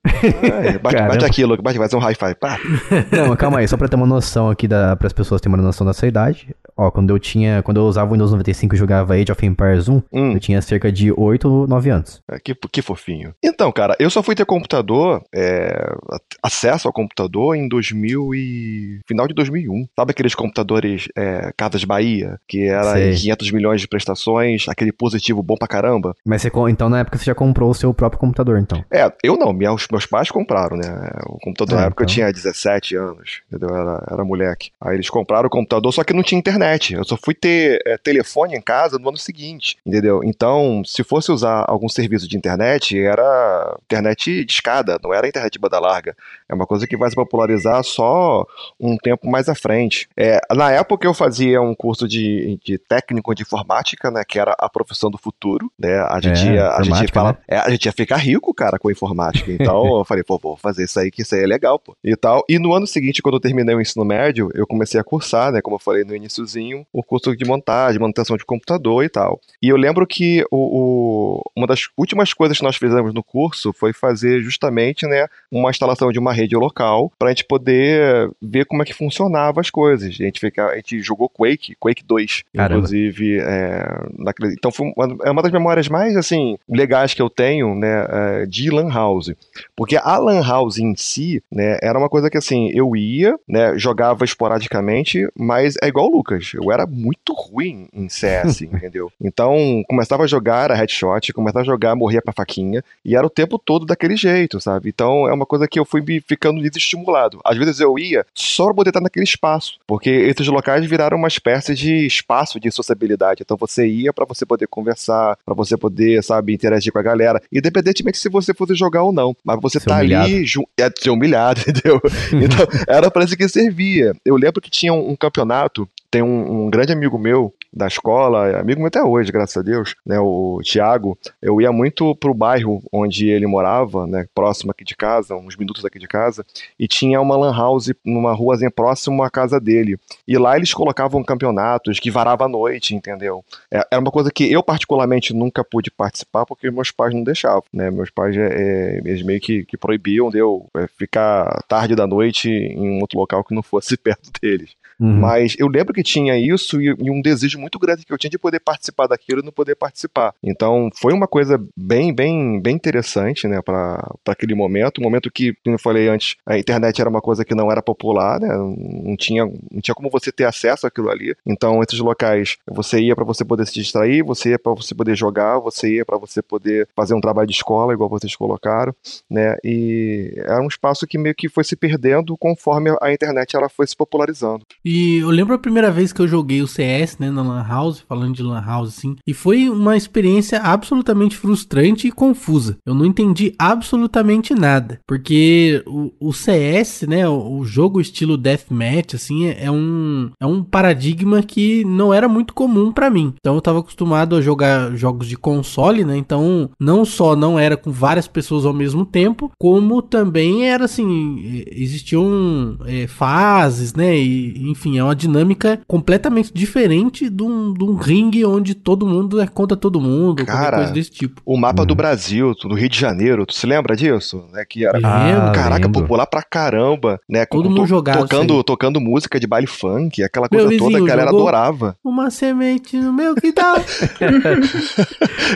É, bate, bate aquilo, bate, faz um hi-fi. Pá. Não, calma aí, só pra ter uma noção aqui da, para as pessoas terem uma noção da sua idade. Ó, quando eu tinha, quando eu usava o Windows 95 e jogava Age of Empires 1, Hum. eu tinha cerca de 8 ou 9 anos. É, Que, que fofinho. Então, cara, eu só fui ter computador, é, acesso ao computador em 2000 e... final de 2001. Sabe aqueles computadores é, Casas Bahia, que era Sei. 500 milhões de prestações, aquele positivo bom pra caramba? Mas você, então na época você já comprou o seu próprio computador, então. É, eu não, meus, meus pais compraram, né? O computador Ah, na época eu então. tinha 17 anos, entendeu? Era, era moleque. Aí eles compraram o computador, só que não tinha internet. Eu só fui ter é, telefone em casa no ano seguinte, entendeu? Então, se fosse usar algum serviço de internet, era internet de escada, não era internet de banda larga. É uma coisa que vai se popularizar só um tempo mais à frente. É, na época eu fazia um curso de, de técnico de informática, né? Que era a profissão do futuro, né? A gente, É, ia, a gente fala, né? é, a gente ia ficar rico, cara, com informática. Então eu falei, pô, vou fazer isso aí, que isso aí é legal, pô. E tal. E no ano seguinte, quando eu terminei o ensino médio, eu comecei a cursar, né? Como eu falei no iniciozinho, o curso de montagem, manutenção de computador e tal. E eu lembro que o, o- uma das últimas coisas que nós fizemos no curso foi fazer justamente, né, uma instalação de uma rede local pra gente poder ver como é que funcionava as coisas. A gente, fica, a gente jogou Quake, Quake 2, Caramba. inclusive. é, naquele- então foi uma, é uma das memórias mais, assim, legais que eu tenho, né, é, de Lan House. Porque a Lan House em si, né, era uma coisa que, assim, eu ia, né, jogava esporadicamente, mas é igual o Lucas, eu era muito ruim em CS, entendeu? Então, começava a jogar, era headshot, começava a jogar, morria pra faquinha, e era o tempo todo daquele jeito, sabe? Então, é uma coisa que eu fui ficando desestimulado. Às vezes eu ia só pra poder estar naquele espaço, porque esses locais viraram uma espécie de espaço de sociabilidade. Então, você ia pra você poder conversar, pra você poder, sabe, interagir com a galera, independentemente se você fosse jogar ou não. Mas você Ser tá ali, humilhado. ju- é ser humilhado, entendeu? Então, era pra isso que servia. Eu lembro que tinha um, um campeonato, tem um, um grande amigo meu da escola, amigo meu até hoje, graças a Deus, né, o Tiago, eu ia muito pro bairro onde ele morava, né, próximo aqui de casa, uns minutos aqui de casa, e tinha uma lan house numa ruazinha próxima à casa dele. E lá eles colocavam campeonatos que varava a noite, entendeu? É, era uma coisa que eu particularmente nunca pude participar porque meus pais não deixavam, né? Meus pais é, é eles meio que, que proibiam de eu é, ficar tarde da noite em um outro local que não fosse perto deles. Uhum. Mas eu lembro que tinha isso e, e, um desejo muito grande que eu tinha de poder participar daquilo e não poder participar. Então foi uma coisa bem, bem, bem interessante, né, para aquele momento. Um momento que, como eu falei antes, a internet era uma coisa que não era popular, né, não tinha, não tinha como você ter acesso àquilo ali. Então esses locais, você ia para você poder se distrair, você ia para você poder jogar, você ia para você poder fazer um trabalho de escola, igual vocês colocaram, né, e era um espaço que meio que foi se perdendo conforme a internet ela foi se popularizando. E eu lembro a primeira vez que eu joguei o CS, né, na Lan House, falando de Lan House, assim, e foi uma experiência absolutamente frustrante e confusa. Eu não entendi absolutamente nada, porque o, o CS, né, o, o, jogo estilo Deathmatch, assim, é, é, um, é um paradigma que não era muito comum para mim. Então eu tava acostumado a jogar jogos de console, né, então não só não era com várias pessoas ao mesmo tempo, como também era assim, existiam é, fases, né, e, enfim, é uma dinâmica completamente diferente de um, de um ringue onde todo mundo é contra todo mundo, Cara, coisa desse tipo. O mapa do uhum. Brasil, do Rio de Janeiro, tu se lembra disso? Né, que era, ah, caraca, lembro. popular pra caramba, né? Todo mundo jogava tocando, tocando música de baile funk, aquela coisa toda que a galera adorava. Uma semente no meu quintal.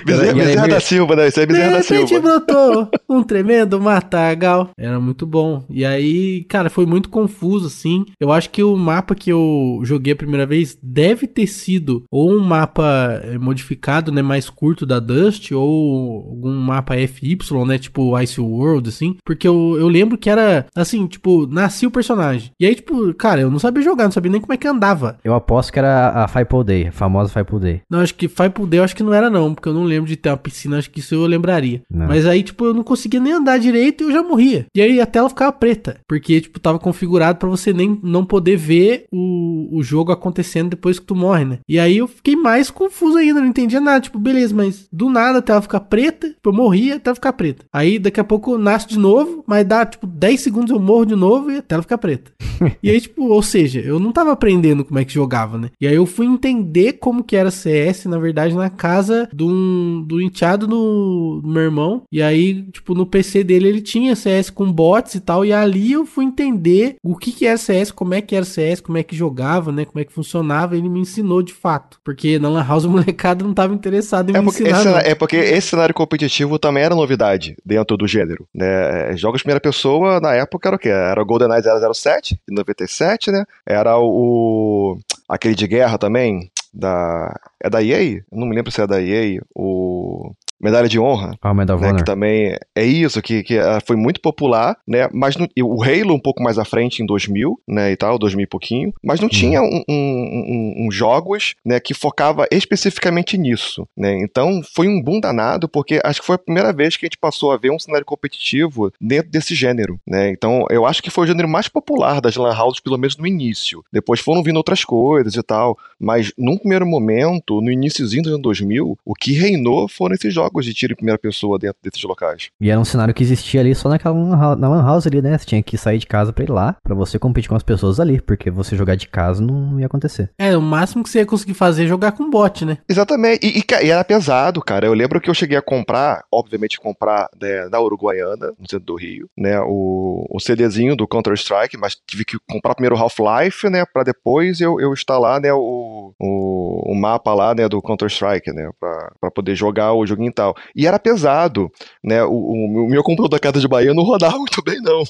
Bezerra, Bezerra da Silva, né? Isso é Bezerra da Silva. brotou um tremendo matagal. Era muito bom. E aí, cara, foi muito confuso, assim. Eu acho que o mapa que eu joguei a primeira vez deve ter sido ou um mapa eh, modificado, né, mais curto da Dust, ou algum mapa FY, né, tipo Ice World, assim, porque eu, eu lembro que era, assim, tipo, nascia o personagem. E aí, tipo, cara, eu não sabia jogar, não sabia nem como é que andava. Eu aposto que era a Five Day, a famosa Five Day. Não, acho que Five Day eu acho que não era não, porque eu não lembro de ter uma piscina, acho que isso eu lembraria. Não. Mas aí, tipo, eu não conseguia nem andar direito e eu já morria. E aí a tela ficava preta, porque, tipo, tava configurado para você nem não poder ver o, o jogo acontecendo depois que tu morre, né? E aí eu fiquei mais confuso ainda, não entendia nada. Tipo, beleza, mas do nada a tela fica preta, tipo, eu morria, a tela fica preta. Aí daqui a pouco nasce de novo, mas dá tipo 10 segundos eu morro de novo e a tela fica preta. e aí, tipo, ou seja, eu não tava aprendendo como é que jogava, né? E aí eu fui entender como que era CS, na verdade, na casa do, do enteado do, do meu irmão. E aí, tipo, no PC dele ele tinha CS com bots e tal. E ali eu fui entender o que que era CS, como é que era CS, como é que jogava, né? Como é que funcionava. Ele me ensinou de fato. Porque na Lan House o molecada não tava interessado em é me ensinar. Esse, é porque esse cenário competitivo também era novidade dentro do gênero, né? Jogos de primeira pessoa, na época, era o quê? Era o GoldenEye 007, de 97, né? Era o... aquele de guerra também, da... É da EA? Eu não me lembro se é da EA. O medalha de honra. Ah, Medal né, Que também é isso, que, que ah, foi muito popular, né? Mas no, o Halo um pouco mais à frente, em 2000, né, e tal, 2000 e pouquinho. Mas não hum. tinha um, um, um, um, jogos, né, que focava especificamente nisso, né? Então foi um boom danado, porque acho que foi a primeira vez que a gente passou a ver um cenário competitivo dentro desse gênero, né? Então eu acho que foi o gênero mais popular das lan houses, pelo menos no início. Depois foram vindo outras coisas e tal, mas num primeiro momento, no iníciozinho do ano 2000, o que reinou foram esses jogos jogos de tiro em primeira pessoa dentro desses locais. E era um cenário que existia ali só naquela na lan house ali, né? Você tinha que sair de casa pra ir lá, pra você competir com as pessoas ali, porque você jogar de casa não ia acontecer. É, o máximo que você ia conseguir fazer é jogar com bot, né? Exatamente. E, e, e era pesado, cara. Eu lembro que eu cheguei a comprar, obviamente comprar né, na Uruguaiana, no centro do Rio, né? O, o CDzinho do Counter-Strike, mas tive que comprar primeiro Half-Life, né? Pra depois eu, eu instalar, né? O, o, o mapa lá, né? Do Counter-Strike, né? Pra, pra poder jogar o joguinho e. E era pesado, né? O, o, o meu computador da casa de Bahia não rodava muito bem, não.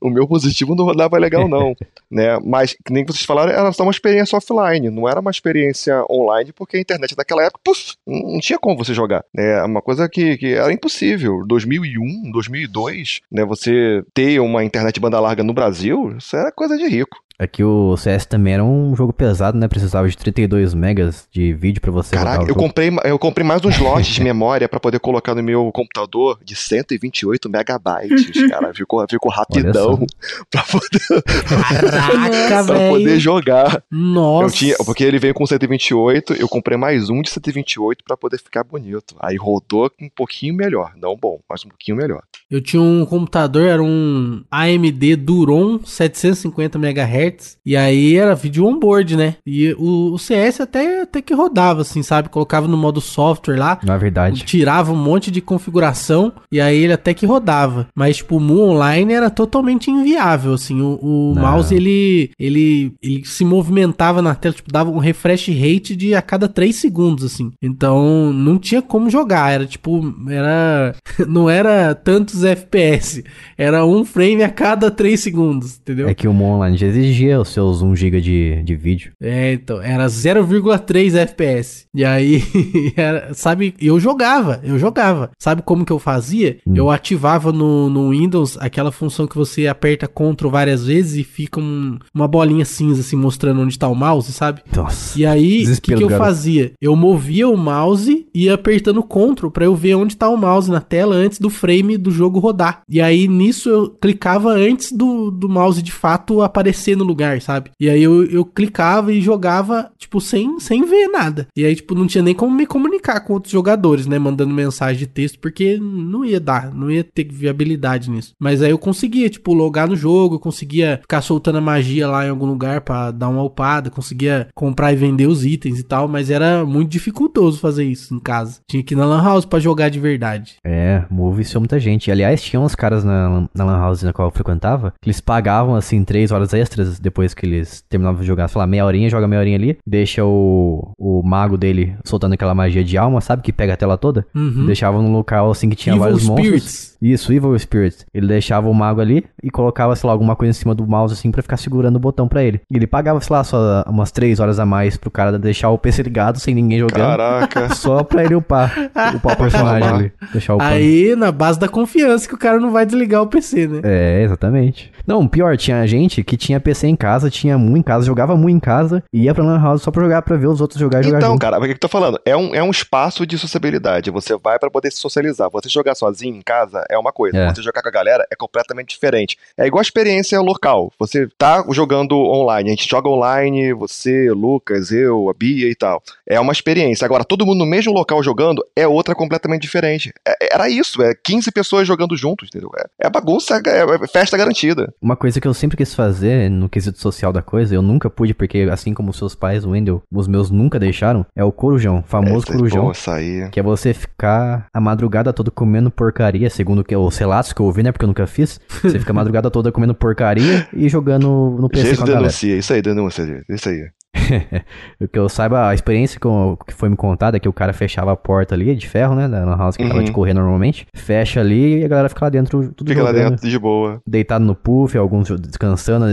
o meu positivo não rodava legal, não. né? Mas, que nem vocês falaram, era só uma experiência offline, não era uma experiência online, porque a internet naquela época, puf, não tinha como você jogar. É uma coisa que, que era impossível. 2001, 2002, né? Você ter uma internet banda larga no Brasil, isso era coisa de rico. É que o CS também era um jogo pesado, né? Precisava de 32 megas de vídeo pra você Caraca, eu comprei, eu comprei mais um slot de memória pra poder colocar no meu computador de 128 megabytes, cara. Ficou, ficou rapidão pra poder, Caraca, pra poder jogar. Eu Nossa. tinha, porque ele veio com 128, eu comprei mais um de 128 pra poder ficar bonito. Aí rodou um pouquinho melhor, não bom, mas um pouquinho melhor. Eu tinha um computador, era um AMD Duron 750 MHz, e aí era vídeo on-board, né? E o, o CS até, até que rodava, assim, sabe? Colocava no modo software lá, Na verdade. tirava um monte de configuração, e aí ele até que rodava. Mas, tipo, o Mu Online era totalmente inviável, assim. O, o mouse, ele, ele, ele se movimentava na tela, tipo, dava um refresh rate de a cada 3 segundos, assim. Então, não tinha como jogar. Era, tipo, era... Não era tantos FPS. Era um frame a cada 3 segundos, entendeu? É que o Mo Online já exigia os seus 1 GB de, de vídeo. É, então, era 0,3 FPS. E aí, era- sabe, eu jogava, eu jogava. Sabe como que eu fazia? Hum. Eu ativava no, no Windows aquela função que você aperta Ctrl várias vezes e fica um- uma bolinha cinza, assim, mostrando onde tá o mouse, sabe? Nossa. E aí, o que, que eu garoto. fazia? Eu movia o mouse e ia apertando Ctrl pra eu ver onde tá o mouse na tela antes do frame do jogo rodar. E aí, nisso, eu clicava antes do, do mouse de fato aparecer no lugar, sabe? E aí eu, eu clicava e jogava, tipo, sem, sem ver nada. E aí, tipo, não tinha nem como me comunicar com outros jogadores, né? Mandando mensagem de texto, porque não ia dar, não ia ter viabilidade nisso. Mas aí eu conseguia, tipo, logar no jogo, eu conseguia ficar soltando a magia lá em algum lugar pra dar uma upada, conseguia comprar e vender os itens e tal, mas era muito dificultoso fazer isso em casa. Tinha que ir na Lan House pra jogar de verdade. É, Move viciou muita gente. E, aliás, tinha uns caras na, na Lan House na qual eu frequentava que eles pagavam, assim, 3 horas extras depois que eles terminavam de jogar. Sei lá, meia horinha, joga meia horinha ali, deixa o, o mago dele soltando aquela magia de alma, sabe? Que pega a tela toda. Uhum. Deixava num local, assim, que tinha Evil vários monstros. Isso, Evil Spirits. Ele deixava o mago ali e colocava, sei lá, alguma coisa em cima do mouse, assim, pra ficar segurando o botão pra ele. E ele pagava, sei lá, só umas 3 horas a mais pro cara deixar o PC ligado, sem ninguém jogando. Caraca. Só pra ele upar. Upar o personagem ali. Deixar o pano. Aí, na base da confiança que o cara não vai desligar o PC, né? É, exatamente. Não, pior, tinha gente que tinha PC em casa, tinha Mu em casa, jogava Mu em casa e ia pra Lan House só pra jogar, pra ver os outros jogar e jogar Então, cara, o que eu tô falando? É um, é um espaço de sociabilidade. Você vai pra poder se socializar. Você jogar sozinho em casa é uma coisa. É. Você jogar com a galera é completamente diferente. É igual a experiência local. Você tá jogando online, a gente joga online, você, Lucas, eu, a Bia e tal. É uma experiência. Agora, todo mundo no mesmo local jogando é outra completamente diferente. É- era isso, é 15 pessoas jogando juntos, entendeu? É, é bagunça, é, é festa garantida. Uma coisa que eu sempre quis fazer no quesito social da coisa, eu nunca pude, porque assim como seus pais, o Wendel, os meus nunca deixaram, é o corujão, famoso Essa- corujão. Aí. Que é você ficar a madrugada toda comendo porcaria, segundo que os relatos que eu ouvi, né? Porque eu nunca fiz. Você fica a madrugada toda comendo porcaria e jogando no PC Jesus denuncia, isso aí, denúncia, isso aí. O que eu saiba, a experiência que, eu- que foi me contada é que o cara fechava a porta ali, de ferro, né? Da lan house que tava Uhum. de correr normalmente. Fecha ali e a galera fica lá dentro, tudo Fica lá jogando. dentro de boa. Deitado no puff, alguns descansando.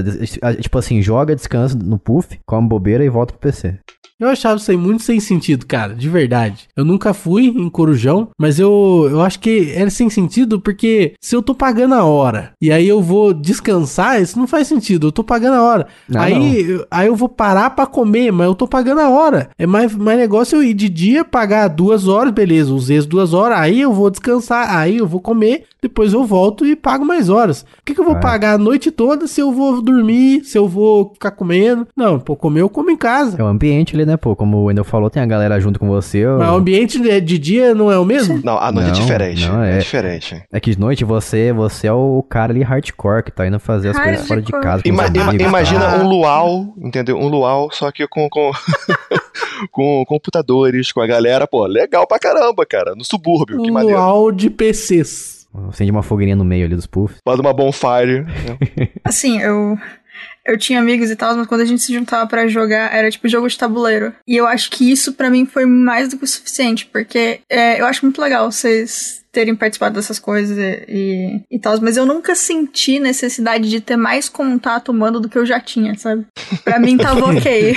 Tipo assim, joga, descansa no puff, come bobeira e volta pro PC. Eu achava isso aí muito sem sentido, cara, de verdade. Eu nunca fui em Corujão, mas eu, eu acho que era sem sentido porque se eu tô pagando a hora e aí eu vou descansar, isso não faz sentido. Eu tô pagando a hora. Ah, aí, aí eu vou parar pra comer, mas eu tô pagando a hora. É mais, mais negócio eu ir de dia, pagar duas horas, beleza, usei as duas horas, aí eu vou descansar, aí eu vou comer, depois eu volto e pago mais horas. Por que, que eu vou Ah. pagar a noite toda se eu vou dormir, se eu vou ficar comendo? Não, pô, comer eu como em casa. É o ambiente ali, né, pô? Como o Wendel falou, tem a galera junto com você. eu- Mas o ambiente de de dia não é o mesmo? Não, a noite é Não, diferente. não, é. é- diferente. É que de noite você, você é o cara ali hardcore que tá indo fazer as coisas fora de Hardcore. casa. Ima- ima- amigos, imagina tá? um luau, entendeu? Um luau, só que com, com, com computadores, com a galera, pô, legal pra caramba, cara. No subúrbio, que Um maneiro. luau de PCs. Acende uma fogueirinha no meio ali dos puffs. Faz uma bonfire. né? Assim, eu. Eu tinha amigos e tal, mas quando a gente se juntava pra jogar, era tipo jogo de tabuleiro. E eu acho que isso pra mim foi mais do que o suficiente, porque é, eu acho muito legal vocês terem participado dessas coisas e, e, e tal, mas eu nunca senti necessidade de ter mais contato humano do que eu já tinha, sabe? Pra mim tava ok.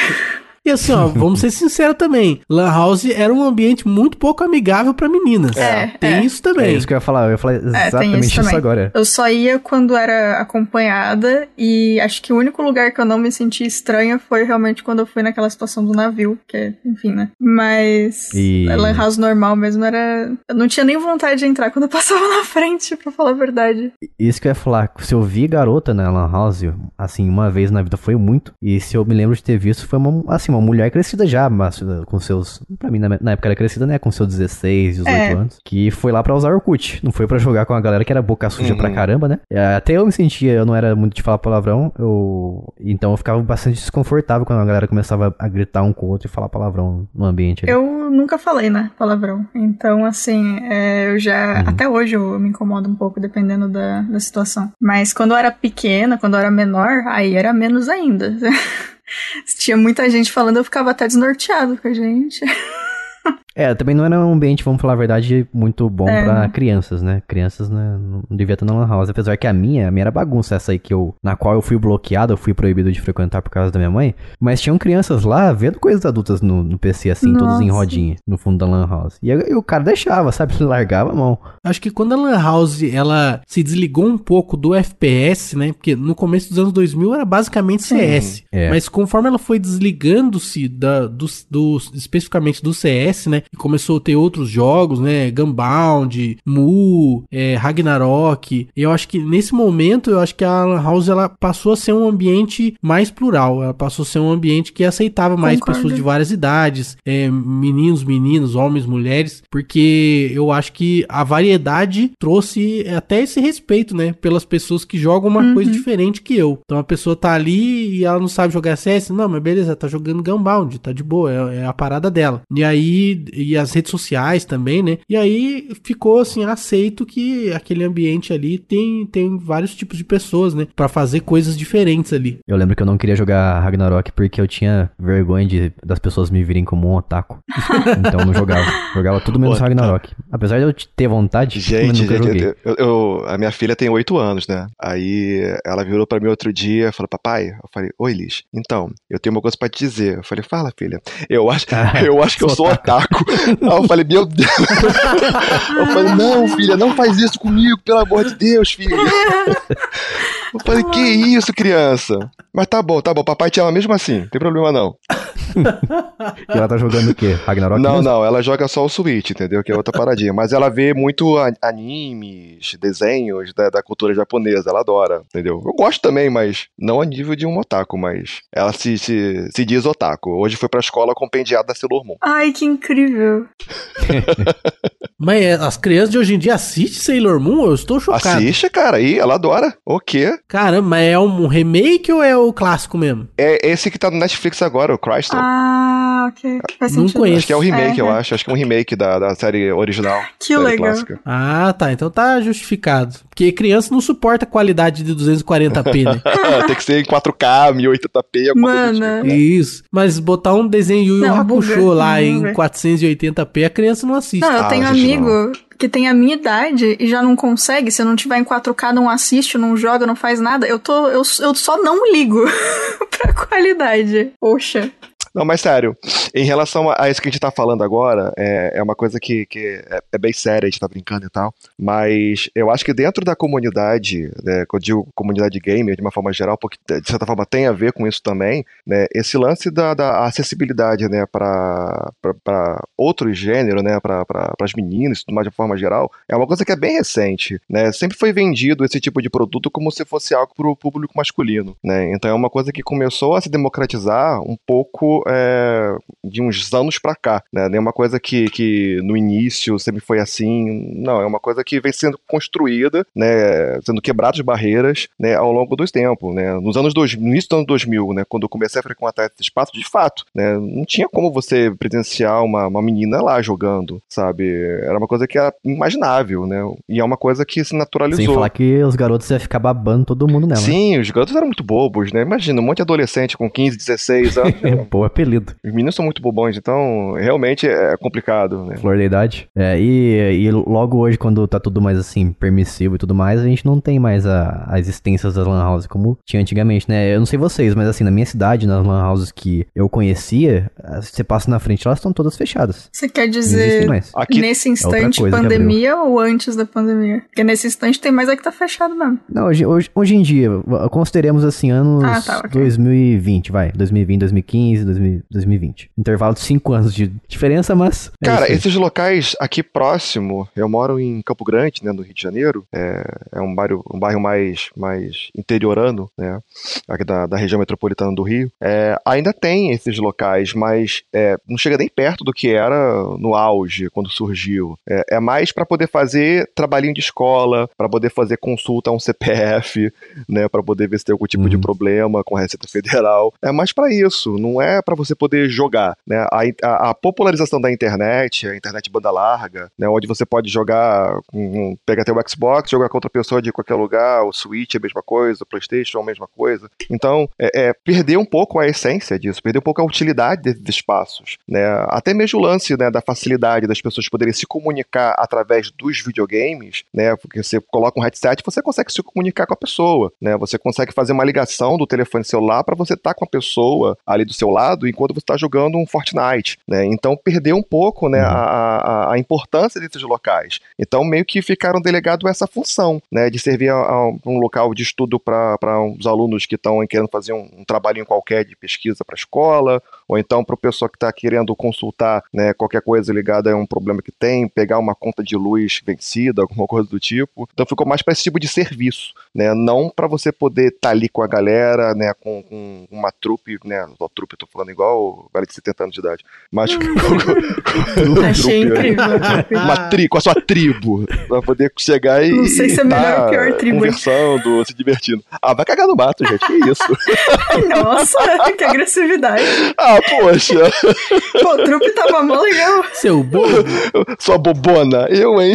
E assim, ó, vamos ser sinceros também. Lan House era um ambiente muito pouco amigável pra meninas. É, Tem é. isso É também. isso que eu ia falar. Eu ia falar tem exatamente isso isso, também. agora. Eu só ia quando era acompanhada e acho que o único lugar que eu não me senti estranha foi realmente quando eu fui naquela situação do navio, que é, enfim, né? Mas E- a Lan House normal mesmo era. Eu não tinha nem vontade de entrar quando eu passava na frente, pra falar a verdade. Isso que eu ia falar. Se eu vi garota na Lan House, assim, uma vez na vida foi muito. E se eu me lembro de ter visto, foi uma, assim, uma mulher crescida já, mas uh, com seus. Pra mim, na, na época era crescida, né? Com seus 16, 18 É. anos. Que foi lá pra usar Orkut. Não foi pra jogar com a galera que era boca suja Uhum. pra caramba, né? Até eu me sentia, eu não era muito de falar palavrão. Eu, então eu ficava bastante desconfortável quando a galera começava a gritar um com o outro e falar palavrão no ambiente. ali. Eu nunca falei, né? Palavrão. Então, assim, é, eu já. Uhum. Até hoje eu me incomodo um pouco, dependendo da, da situação. Mas quando eu era pequena, quando eu era menor, aí era menos ainda. Tinha muita gente falando, eu ficava até desnorteado com a gente. É, também não era um ambiente, vamos falar a verdade, muito bom É, pra não. crianças, né? Crianças né, não devia estar na lan house. Apesar que a minha, a minha era bagunça essa aí que eu, na qual eu fui bloqueado, eu fui proibido de frequentar por causa da minha mãe. Mas tinham crianças lá vendo coisas adultas no, no PC, assim, todos em Nossa. rodinha, no fundo da lan house. E, aí o cara deixava, sabe? Largava a mão. Acho que quando a Lan House ela se desligou um pouco do FPS, né? Porque no começo dos anos 2000 era basicamente CS. É. Mas conforme ela foi desligando-se da, do, do- especificamente do CS, né? E começou a ter outros jogos, né? Gunbound, Mu, é, Ragnarok. E eu acho que nesse momento, eu acho que a Lan House ela passou a ser um ambiente mais plural. Ela passou a ser um ambiente que aceitava mais Concordo. pessoas de várias idades, é, meninos, meninos, homens, mulheres, porque eu acho que a variedade trouxe até esse respeito, né, pelas pessoas que jogam uma Uhum. coisa diferente que eu. Então a pessoa tá ali e ela não sabe jogar CS, não, mas beleza, tá jogando Gunbound, tá de boa, é, é a parada dela. E aí, e as redes sociais também, né, e aí ficou assim, aceito que aquele ambiente ali tem, tem vários tipos de pessoas, né, Pra fazer coisas diferentes ali. Eu lembro que eu não queria jogar Ragnarok porque eu tinha vergonha de, das pessoas me virem como um otaku. então eu não jogava. Jogava tudo menos Otaku. Ragnarok. Apesar de eu ter vontade, Gente, nunca gente, joguei. eu, eu- a minha filha tem oito anos, né? Aí ela virou pra mim outro dia e falou, papai, eu falei, oi Liz, então, eu tenho uma coisa pra te dizer. Eu falei, fala, filha. Eu acho, eu acho que eu sou sou otaku. Aí eu falei, meu Deus. Eu falei, não, filha, não faz isso comigo, pelo amor de Deus, filha. Eu falei, que isso, criança? Mas tá bom, tá bom, papai te ama mesmo assim, não tem problema não. E ela tá jogando o quê? Ragnarok? Não, mesmo? não, ela joga só o Switch, entendeu? Que é outra paradinha. Mas ela vê muito animes, desenhos da, da cultura japonesa, ela adora, entendeu? Eu gosto também, mas não a nível de um otaku, mas ela se, se, se diz otaku. Hoje foi pra escola compendiada a Sailor Moon. Ai, que incrível. Mas é, as crianças de hoje em dia assistem Sailor Moon? Eu estou chocado. Assiste, cara, aí ela adora. O quê? Caramba, mas é um remake ou é o clássico mesmo? É esse que tá no Netflix agora, o Crystal. Ah, ok. Faz Não sentido. conheço. Acho que é o remake, É, eu é. acho. Acho que é um remake da, da série original. Que série legal. clássica. Ah, tá. Então tá justificado. Porque criança não suporta a qualidade de 240p, né? Tem que ser em 4K, 1080p, alguma coisa Mano. tipo. Isso. Mas botar um desenho Yu Yu Não, Hakusho lá Não, em buga. 480p, a criança não assiste. Não, eu Ah, tenho assiste amigo que tem a minha idade e já não consegue. Se eu não tiver em 4K, não assiste, não joga, não faz nada. Eu tô. Eu, eu só não ligo pra qualidade. Poxa. Não, mas sério, em relação a isso que a gente tá falando agora, é, é uma coisa que, que é, é bem séria, a gente tá brincando e tal, mas eu acho que dentro da comunidade, né, quando eu digo comunidade gamer de uma forma geral, porque de certa forma tem a ver com isso também, né, esse lance da, da acessibilidade, né, para outros gêneros, né, para as meninas e tudo mais de uma forma geral, é uma coisa que é bem recente, né, sempre foi vendido esse tipo de produto como se fosse algo para o público masculino, né, então é uma coisa que começou a se democratizar um pouco é, de uns anos pra cá, né? Não é uma coisa que, que no início sempre foi assim, não, é uma coisa que vem sendo construída, né? Sendo quebradas barreiras, né? Ao longo dos tempos, né? Nos anos dois, no início do ano 2000, né? Quando eu comecei a frequentar esse espaço, de fato, né? Não tinha como você presenciar uma, uma menina lá jogando, sabe? Era uma coisa que era imaginável, né? E é uma coisa que se naturalizou. Sem falar que os garotos iam ficar babando todo mundo nela. Sim, os garotos eram muito bobos, né? Imagina, um monte de adolescente com 15, 16 anos. Pô, apelido. Os meninos são muito bobões, então realmente é complicado, né? Flor da idade. É, e, e logo hoje, quando tá tudo mais assim, permissivo e tudo mais, a gente não tem mais a, a existência das lan houses como tinha antigamente, né? Eu não sei vocês, mas assim, na minha cidade, nas lan houses que eu conhecia, você passa na frente, elas estão todas fechadas. Você quer dizer. Aqui, nesse outra instante que pandemia ou antes da pandemia? Porque nesse instante tem mais é que tá fechado mesmo. Não, hoje, hoje, hoje em dia, consideremos assim, anos Ah, tá, ok. 2020, vai. 2020, 2015, 2000, 2020. Intervalo de 5 anos de diferença, mas. é Cara, esses locais aqui próximo, eu moro em Campo Grande, né, no Rio de Janeiro, é, é um bairro, um bairro mais, mais interiorano, né, aqui da, da região metropolitana do Rio. É, ainda tem esses locais, mas é, não chega nem perto do que era no auge, quando surgiu. É, é mais para poder fazer trabalhinho de escola, para poder fazer consulta a um CPF, né, para poder ver se tem algum tipo de Uhum. problema com a Receita Federal. É mais para isso, não é para você poder jogar, né? A, a- a popularização da internet, a internet banda larga, né, onde você pode jogar, com, pegar teu Xbox, jogar com outra pessoa de qualquer lugar, o Switch é a mesma coisa, o PlayStation é a mesma coisa. Então, é, é perder um pouco a essência disso, perder um pouco a utilidade desses espaços, né? Até mesmo o lance, né, da facilidade das pessoas poderem se comunicar através dos videogames, né? Porque você coloca um headset, você consegue se comunicar com a pessoa, né? Você consegue fazer uma ligação do telefone celular para você estar com a pessoa ali do seu lado enquanto você está jogando um Fortnite, né? Então perdeu um pouco, né, Uhum. a, a, a importância desses locais. Então meio que ficaram delegados essa função, né, de servir a, a um local de estudo para os alunos que estão querendo fazer um, um trabalhinho qualquer de pesquisa para a escola, ou então para o pessoal que está querendo consultar, né, qualquer coisa ligada a um problema que tem, pegar uma conta de luz vencida, alguma coisa do tipo. Então ficou mais para esse tipo de serviço, né, não para você poder estar ali com a galera, né, com, com uma trupe, né, ó, trupe, tô falando igual o velho de 70 anos de idade, mas Achei trupe, incrível. uma tri, com a sua tribo, pra poder chegar e Não sei se é e melhor tá ou pior tribo, hein? conversando, se divertindo. Ah, vai cagar no mato, gente, que isso? Nossa, que agressividade. Ah, poxa, Pô, o trupe tava mó legal. Seu bobo. sua bobona, eu, hein?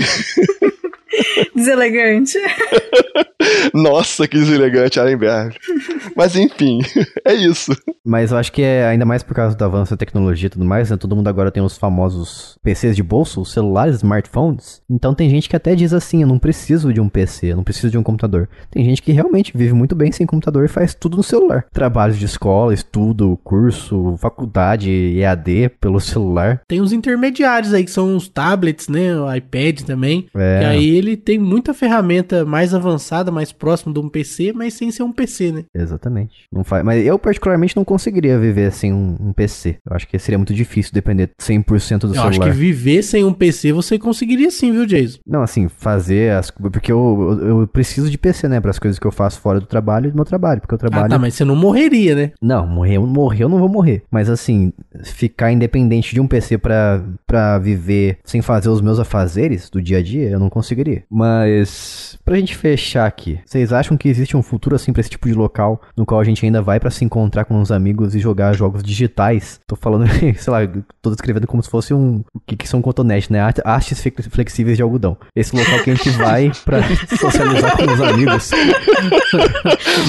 Deselegante. Nossa, que deselegante, Arenberg. Mas enfim, é isso. Mas eu acho que é ainda mais por causa do avanço da tecnologia e tudo mais, né? Todo mundo agora tem os famosos PCs de bolso, os celulares, smartphones. Então tem gente que até diz assim, eu não preciso de um PC, eu não preciso de um computador. Tem gente que realmente vive muito bem sem computador e faz tudo no celular. Trabalhos de escola, estudo, curso, faculdade, EAD pelo celular. Tem os intermediários aí, que são os tablets, né? O iPad também. É. Que aí ele tem muita ferramenta mais avançada, mais próximo de um PC, mas sem ser um PC, né? Exatamente. Não faz, mas eu particularmente não conseguiria viver sem um, um PC. Eu acho que seria muito difícil depender 100% do Eu celular. acho que viver sem um PC você conseguiria sim, viu, Jason? Não, assim, fazer as porque eu, eu, eu preciso de PC, né, para as coisas que eu faço fora do trabalho e do meu trabalho, porque eu trabalho Ah, tá, mas você não morreria, né? Não, morrer, morrer eu não vou morrer. Mas assim, ficar independente de um PC pra, pra viver sem fazer os meus afazeres do dia a dia, eu não conseguiria. Mas, pra gente fechar aqui, vocês acham que existe um futuro assim pra esse tipo de local no qual a gente ainda vai pra se encontrar com os amigos e jogar jogos digitais? Tô falando, sei lá, tô descrevendo como se fosse um. O que, que são cotonetes, né? Hastes flex- flexíveis de algodão. Esse local que a gente vai pra socializar com os amigos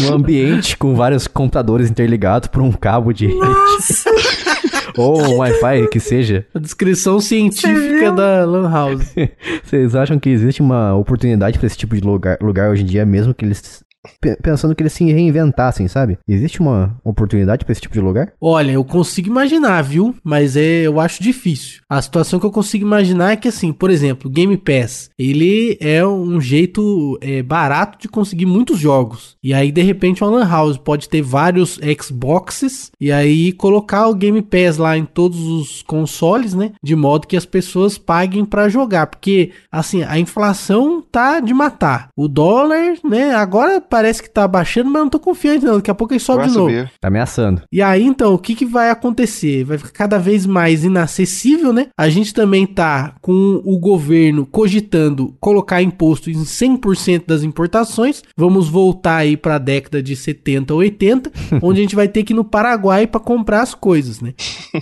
no ambiente com vários computadores interligados por um cabo de rede. Ou um Wi-Fi que seja. A descrição científica da Lan House. Vocês acham que existe uma oportunidade pra esse tipo de lugar, lugar hoje em dia, mesmo que eles. Pe- Pensando que eles se reinventassem, sabe? Existe uma oportunidade pra esse tipo de lugar? Olha, eu consigo imaginar, viu? Mas é, eu acho difícil. A situação que eu consigo imaginar é que, assim, por exemplo, Game Pass, ele é um jeito é, barato de conseguir muitos jogos. E aí, de repente, uma Lan House pode ter vários Xboxes e aí colocar o Game Pass lá em todos os consoles, né? De modo que as pessoas paguem pra jogar. Porque, assim, a inflação tá de matar. O dólar, né? Agora parece que tá baixando, mas eu não tô confiante, não. Daqui a pouco ele sobe Vai de novo. subir. Tá ameaçando. E aí, então, o que, que vai acontecer? Vai ficar cada vez mais inacessível, né? A gente também tá com o governo cogitando colocar imposto em 100% das importações. Vamos voltar aí para a década de 70 ou 80, onde a gente vai ter que ir no Paraguai para comprar as coisas, né?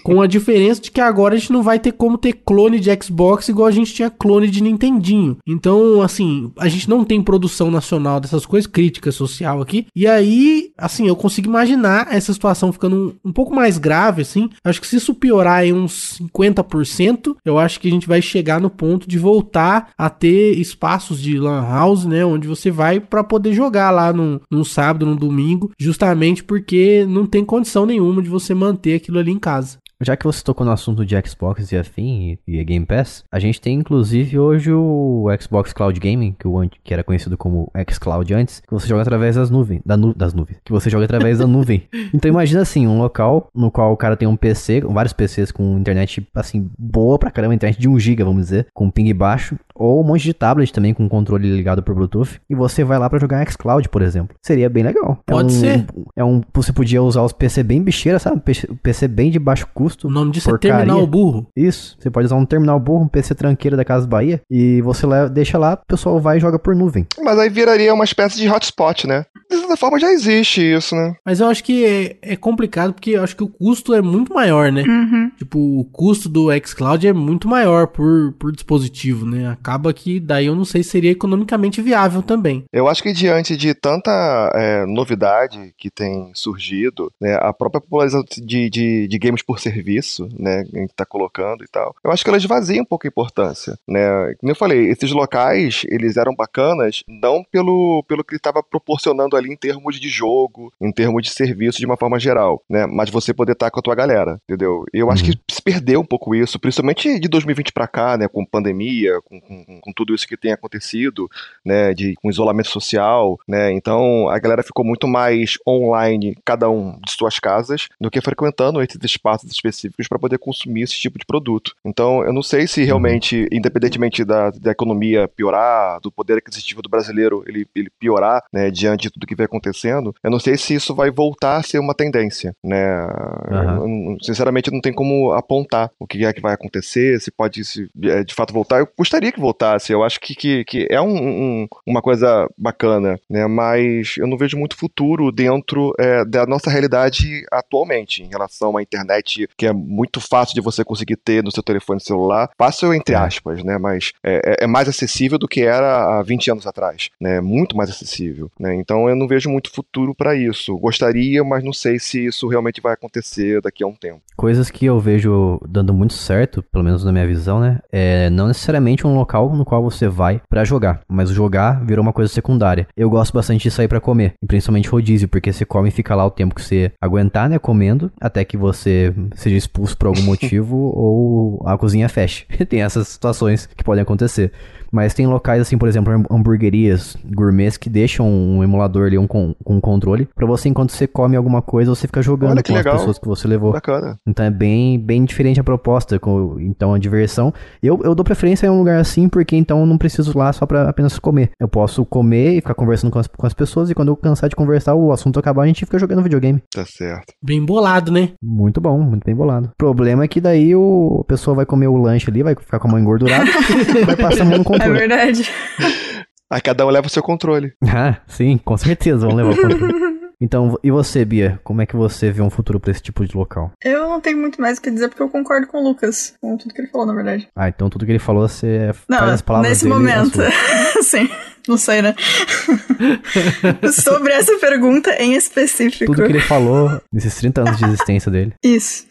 Com a diferença de que agora a gente não vai ter como ter clone de Xbox igual a gente tinha clone de Nintendinho. Então, assim, a gente não tem produção nacional dessas coisas críticas crítica social aqui. E aí, assim, eu consigo imaginar essa situação ficando um, um pouco mais grave, assim. Acho que se isso piorar em uns 50%, eu acho que a gente vai chegar no ponto de voltar a ter espaços de lan house, né? Onde você vai para poder jogar lá no, no sábado, no domingo, justamente porque não tem condição nenhuma de você manter aquilo ali em casa. Já que você tocou no assunto de Xbox e afim e, e Game Pass, a gente tem inclusive hoje o Xbox Cloud Gaming, que, o, que era conhecido como xCloud antes, que você joga através das nuvens, da nu, das nuvens, que você joga através da nuvem. Então imagina assim, um local no qual o cara tem um PC, vários PCs com internet assim boa pra caramba, internet de 1 GB, vamos dizer, com ping baixo, ou um monte de tablet também com controle ligado por Bluetooth, e você vai lá para jogar xCloud, por exemplo. Seria bem legal. Pode é um, ser. É um, você podia usar os PC bem bicheira, sabe? PC bem de baixo custo. O nome disso porcaria. é terminal burro. Isso. Você pode usar um terminal burro, um PC tranqueira da Casa Bahia, e você leva, deixa lá, o pessoal vai e joga por nuvem. Mas aí viraria uma espécie de hotspot, né? De certa forma já existe isso, né? Mas eu acho que é, é complicado porque eu acho que o custo é muito maior, né? Uhum. Tipo, o custo do xCloud é muito maior por, por dispositivo, né? Acaba que daí eu não sei se seria economicamente viável também. Eu acho que diante de tanta é, novidade que tem surgido, né, a própria popularização de, de, de, games por serviço, né, que a gente tá colocando e tal, eu acho que ela esvazia um pouco a importância, né? Como eu falei, esses locais, eles eram bacanas não pelo, pelo que estava proporcionando ali em termos de jogo, em termos de serviço de uma forma geral, né? Mas você poder estar com a tua galera, entendeu? Eu acho Uhum. que se perdeu um pouco isso, principalmente de 2020 para cá, né, com pandemia, com, com, com tudo isso que tem acontecido, né, de com isolamento social, né? Então a galera ficou muito mais online, cada um de suas casas, do que frequentando esses espaços específicos para poder consumir esse tipo de produto. Então eu não sei se realmente, independentemente da, da economia piorar, do poder aquisitivo do brasileiro ele, ele piorar, né, diante de tudo que vem acontecendo, eu não sei se isso vai voltar a ser uma tendência, né? Eu, eu, sinceramente não tem como apontar o que é que vai acontecer, se pode se, é, de fato voltar. Eu gostaria que voltasse, eu acho que, que, que é um, um- uma coisa bacana, né? Mas eu não vejo muito futuro dentro é, da nossa realidade atualmente, em relação à internet, que é muito fácil de você conseguir ter no seu telefone celular. Fácil entre É. aspas, né? Mas é, é- é mais acessível do que era há 20 anos atrás, né? Muito mais acessível, né? Então eu não vejo muito futuro para isso. Gostaria, mas não sei se isso realmente vai acontecer daqui a um tempo. Coisas que eu vejo dando muito certo, pelo menos na minha visão, né? É não necessariamente um local no qual você vai pra jogar, mas jogar virou uma coisa secundária. Eu gosto bastante de sair pra comer, principalmente rodízio, porque você come e fica lá o tempo que você aguentar, né, comendo, até que você seja expulso por algum motivo ou a cozinha feche. tem essas situações que podem acontecer. Mas tem locais assim, por exemplo, ham- hamburguerias gourmets que deixam um emulador ali um com, com um controle pra você enquanto você come alguma coisa, você fica jogando Olha com legal. as pessoas que você levou. Bacana. Então é bem, bem diferente a proposta. com- Então a diversão. Eu, eu dou preferência em um lugar assim, porque então eu não preciso ir lá só pra apenas comer. Eu posso comer e ficar conversando com as, com as pessoas, e quando eu cansar de conversar, o assunto acabar, a gente fica jogando videogame. Tá certo. Bem bolado, né? Muito bom, muito bem bolado. O problema é que daí o a pessoa vai comer o lanche ali, vai ficar com a mão engordurada, vai passar a mão no É verdade. Aí cada um leva o seu controle. Ah, sim, com certeza, vamos levar o controle. Então, e você, Bia? Como é que você vê um futuro pra esse tipo de local? Eu não tenho muito mais o que dizer porque eu concordo com o Lucas, com tudo que ele falou, na verdade. Ah, então tudo que ele falou, você Não, faz as palavras nesse dele. momento. as suas. Sim, não sei, né? Sobre essa pergunta em específico. Tudo que ele falou nesses 30 anos de existência dele. Isso.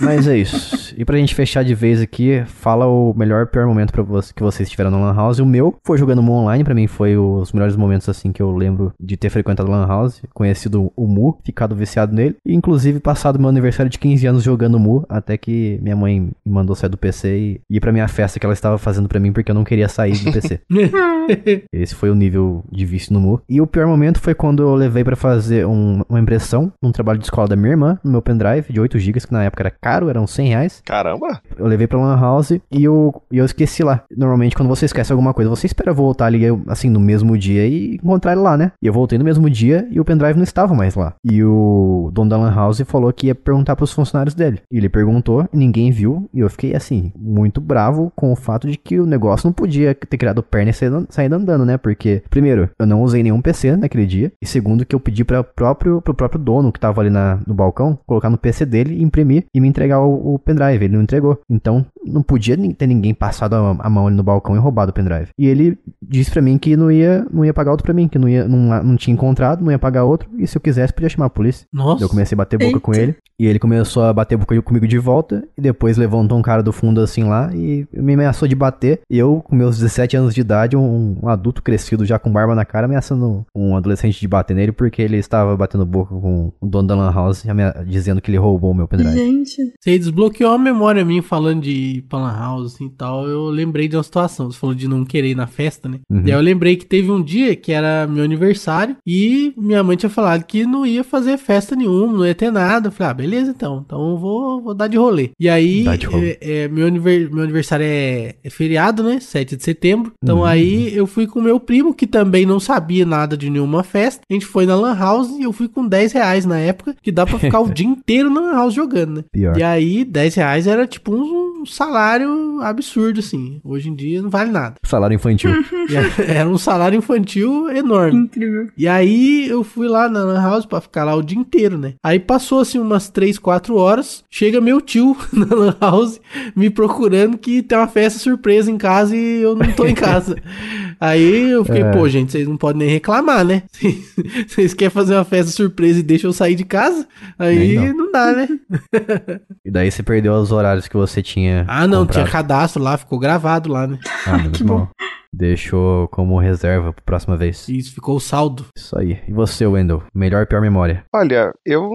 Mas é isso. E pra gente fechar de vez aqui, fala o melhor e pior momento pra você, que vocês tiveram na Lan House. O meu foi jogando Mu Online, pra mim foi os melhores momentos assim que eu lembro de ter frequentado Lan House, conhecido o Mu, ficado viciado nele, e inclusive passado meu aniversário de 15 anos jogando Mu, até que minha mãe me mandou sair do PC e ir pra minha festa que ela estava fazendo pra mim porque eu não queria sair do PC. Esse foi o nível de vício no Mu. E o pior momento foi quando eu levei pra fazer um- uma impressão num trabalho de escola da minha irmã, no meu pendrive de 8 GB, que na época era caro, eram 100 reais. Caramba! Eu levei pra Lan House e eu, eu esqueci lá. Normalmente, quando você esquece alguma coisa, você espera voltar ali, assim, no mesmo dia e encontrar ele lá, né? E eu voltei no mesmo dia e o pendrive não estava mais lá. E o dono da Lan House falou que ia perguntar pros funcionários dele. E ele perguntou, ninguém viu, e eu fiquei, assim, muito bravo com o fato de que o negócio não podia ter criado perna e saído andando, né? Porque, primeiro, eu não usei nenhum PC naquele dia. E segundo, que eu pedi para próprio, pro próprio dono que tava ali na, no balcão colocar no PC dele, imprimir e me entregar o, o pendrive. Ele não entregou. Então, não podia ter ninguém passado a, a mão ali no balcão e roubado o pendrive. E ele disse pra mim que não ia, não ia pagar outro pra mim, que não, ia, não, não tinha encontrado, não ia pagar outro, e se eu quisesse, podia chamar a polícia. Nossa. Eu comecei a bater boca Eita. com ele. E ele começou a bater boca comigo de volta. E depois levantou um cara do fundo assim lá e me ameaçou de bater. E eu, com meus 17 anos de idade, um, um adulto crescido já com barba na cara, ameaçando um adolescente de bater nele porque ele estava batendo boca com o dono da Lan House, dizendo que ele roubou o meu pendrive. Gente, Você desbloqueou a memória minha falando de Plan House assim, e tal. Eu lembrei de uma situação. Você falou de não querer ir na festa, né? Uhum. E aí eu lembrei que teve um dia que era meu aniversário e minha mãe tinha falado que não ia fazer festa nenhuma, não ia ter nada. Eu falei, ah, beleza então. Então eu vou, vou dar de rolê. E aí, rolê. é, é, meu, aniver- meu aniversário é, é feriado, né? 7 de setembro. Então Uhum. aí eu fui com meu primo, que também não sabia nada de nenhuma festa. A gente foi na Lan House e eu fui com 10 reais na época, que dá pra ficar o dia inteiro na Lan House jogando, né? Pior. E aí, 10 reais era tipo um salário absurdo, assim. Hoje em dia não vale nada. Salário infantil. Era- era um salário infantil enorme. incrível. E aí eu fui lá na Lan House pra ficar lá o dia inteiro, né? Aí passou assim umas 3, 4 horas, chega meu tio na Lan House me procurando que tem uma festa surpresa em casa e eu não tô em casa. Aí eu fiquei, É. pô, gente, vocês não podem nem reclamar, né? Vocês querem fazer uma festa surpresa e deixam eu sair de casa? Aí Nem não dá, né? E daí você perdeu os horários que você tinha. Ah, não, comprado. tinha cadastro lá, ficou gravado lá, né? Ah, menos Que bom. mal. Deixou como reserva pra próxima vez. Isso, ficou o saldo. Isso aí. E você, Wendell? Melhor e pior memória? Olha, eu.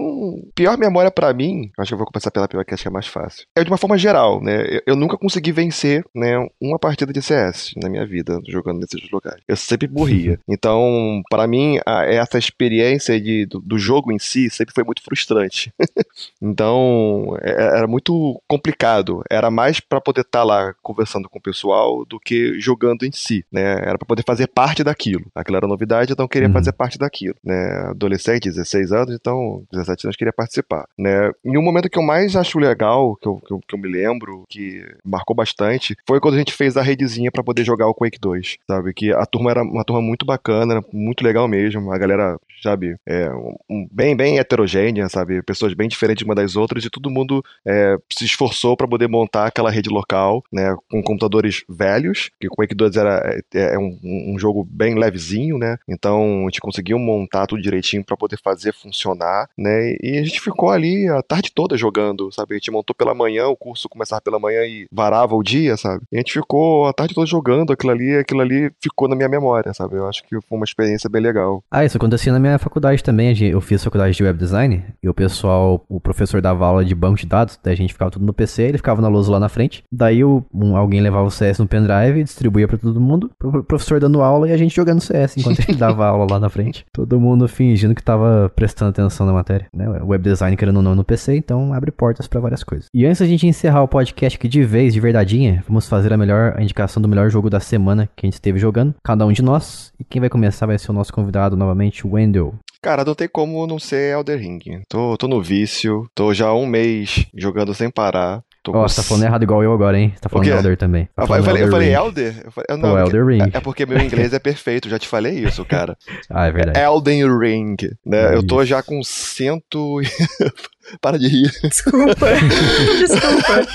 Pior memória pra mim, acho que eu vou começar pela pior que acho que é mais fácil. É de uma forma geral, né? Eu, nunca consegui vencer, né, uma partida de CS na minha vida, jogando nesses lugares. Eu sempre morria. Então, pra mim, a- essa experiência de, do, do jogo em si sempre foi muito frustrante. então, é- era muito complicado. Era mais pra poder estar lá conversando com o pessoal do que jogando em si, né? Era pra poder fazer parte daquilo. Aquilo era novidade, então queria Uhum. fazer parte daquilo, né? Adolescente, 16 anos, então 17 anos queria participar, né? E um momento que eu mais acho legal, que eu, que eu, que eu me lembro, que marcou bastante, foi quando a gente fez a redezinha pra poder jogar o Quake 2, sabe? Que a turma era uma turma muito bacana, muito legal mesmo, a galera, sabe, é um- bem, bem heterogênea, sabe? Pessoas bem diferentes uma das outras e todo mundo é, se esforçou pra poder montar aquela rede local, né? Com computadores velhos, que o Quake 2 era é, é um, um jogo bem levezinho, né? Então a gente conseguiu montar tudo direitinho pra poder fazer funcionar, né? E a gente ficou ali a tarde toda jogando, sabe? A gente montou pela manhã, o curso começava pela manhã e varava o dia, sabe? E a gente ficou a tarde toda jogando aquilo ali, aquilo ali ficou na minha memória, sabe? Eu acho que foi uma experiência bem legal. Ah, isso acontecia na minha faculdade também. Eu fiz faculdade de web design e o pessoal, o professor dava aula de banco de dados, daí a gente ficava tudo no PC, ele ficava na lousa lá na frente. Daí o- um- alguém levava o CS no pendrive, distribuía pra todo mundo, o professor dando aula e a gente jogando CS enquanto ele dava aula lá na frente. Todo mundo fingindo que tava prestando atenção na matéria. Né? O Web design querendo ou não no PC, então abre portas pra várias coisas. E antes da gente encerrar o podcast aqui de vez, de verdadeinha, vamos fazer a melhor a indicação do melhor jogo da semana que a gente esteve jogando, cada um de nós. E quem vai começar vai ser o nosso convidado novamente, o Wendell. Cara, não tem como não ser Elder Ring. Tô, tô no vício, tô já há um mês jogando sem parar. Tô com você tá falando errado igual eu agora, hein? Você tá falando? Elder também. Tá Ah, eu falando falei, eu Elder falei Ring. Elder? Eu falei, Pô, Elder Ring. É, é porque meu inglês é perfeito, já te falei isso, cara. Ah, é verdade. Elden Ring, né? Eu tô já com cento... Para de rir. Desculpa. Desculpa.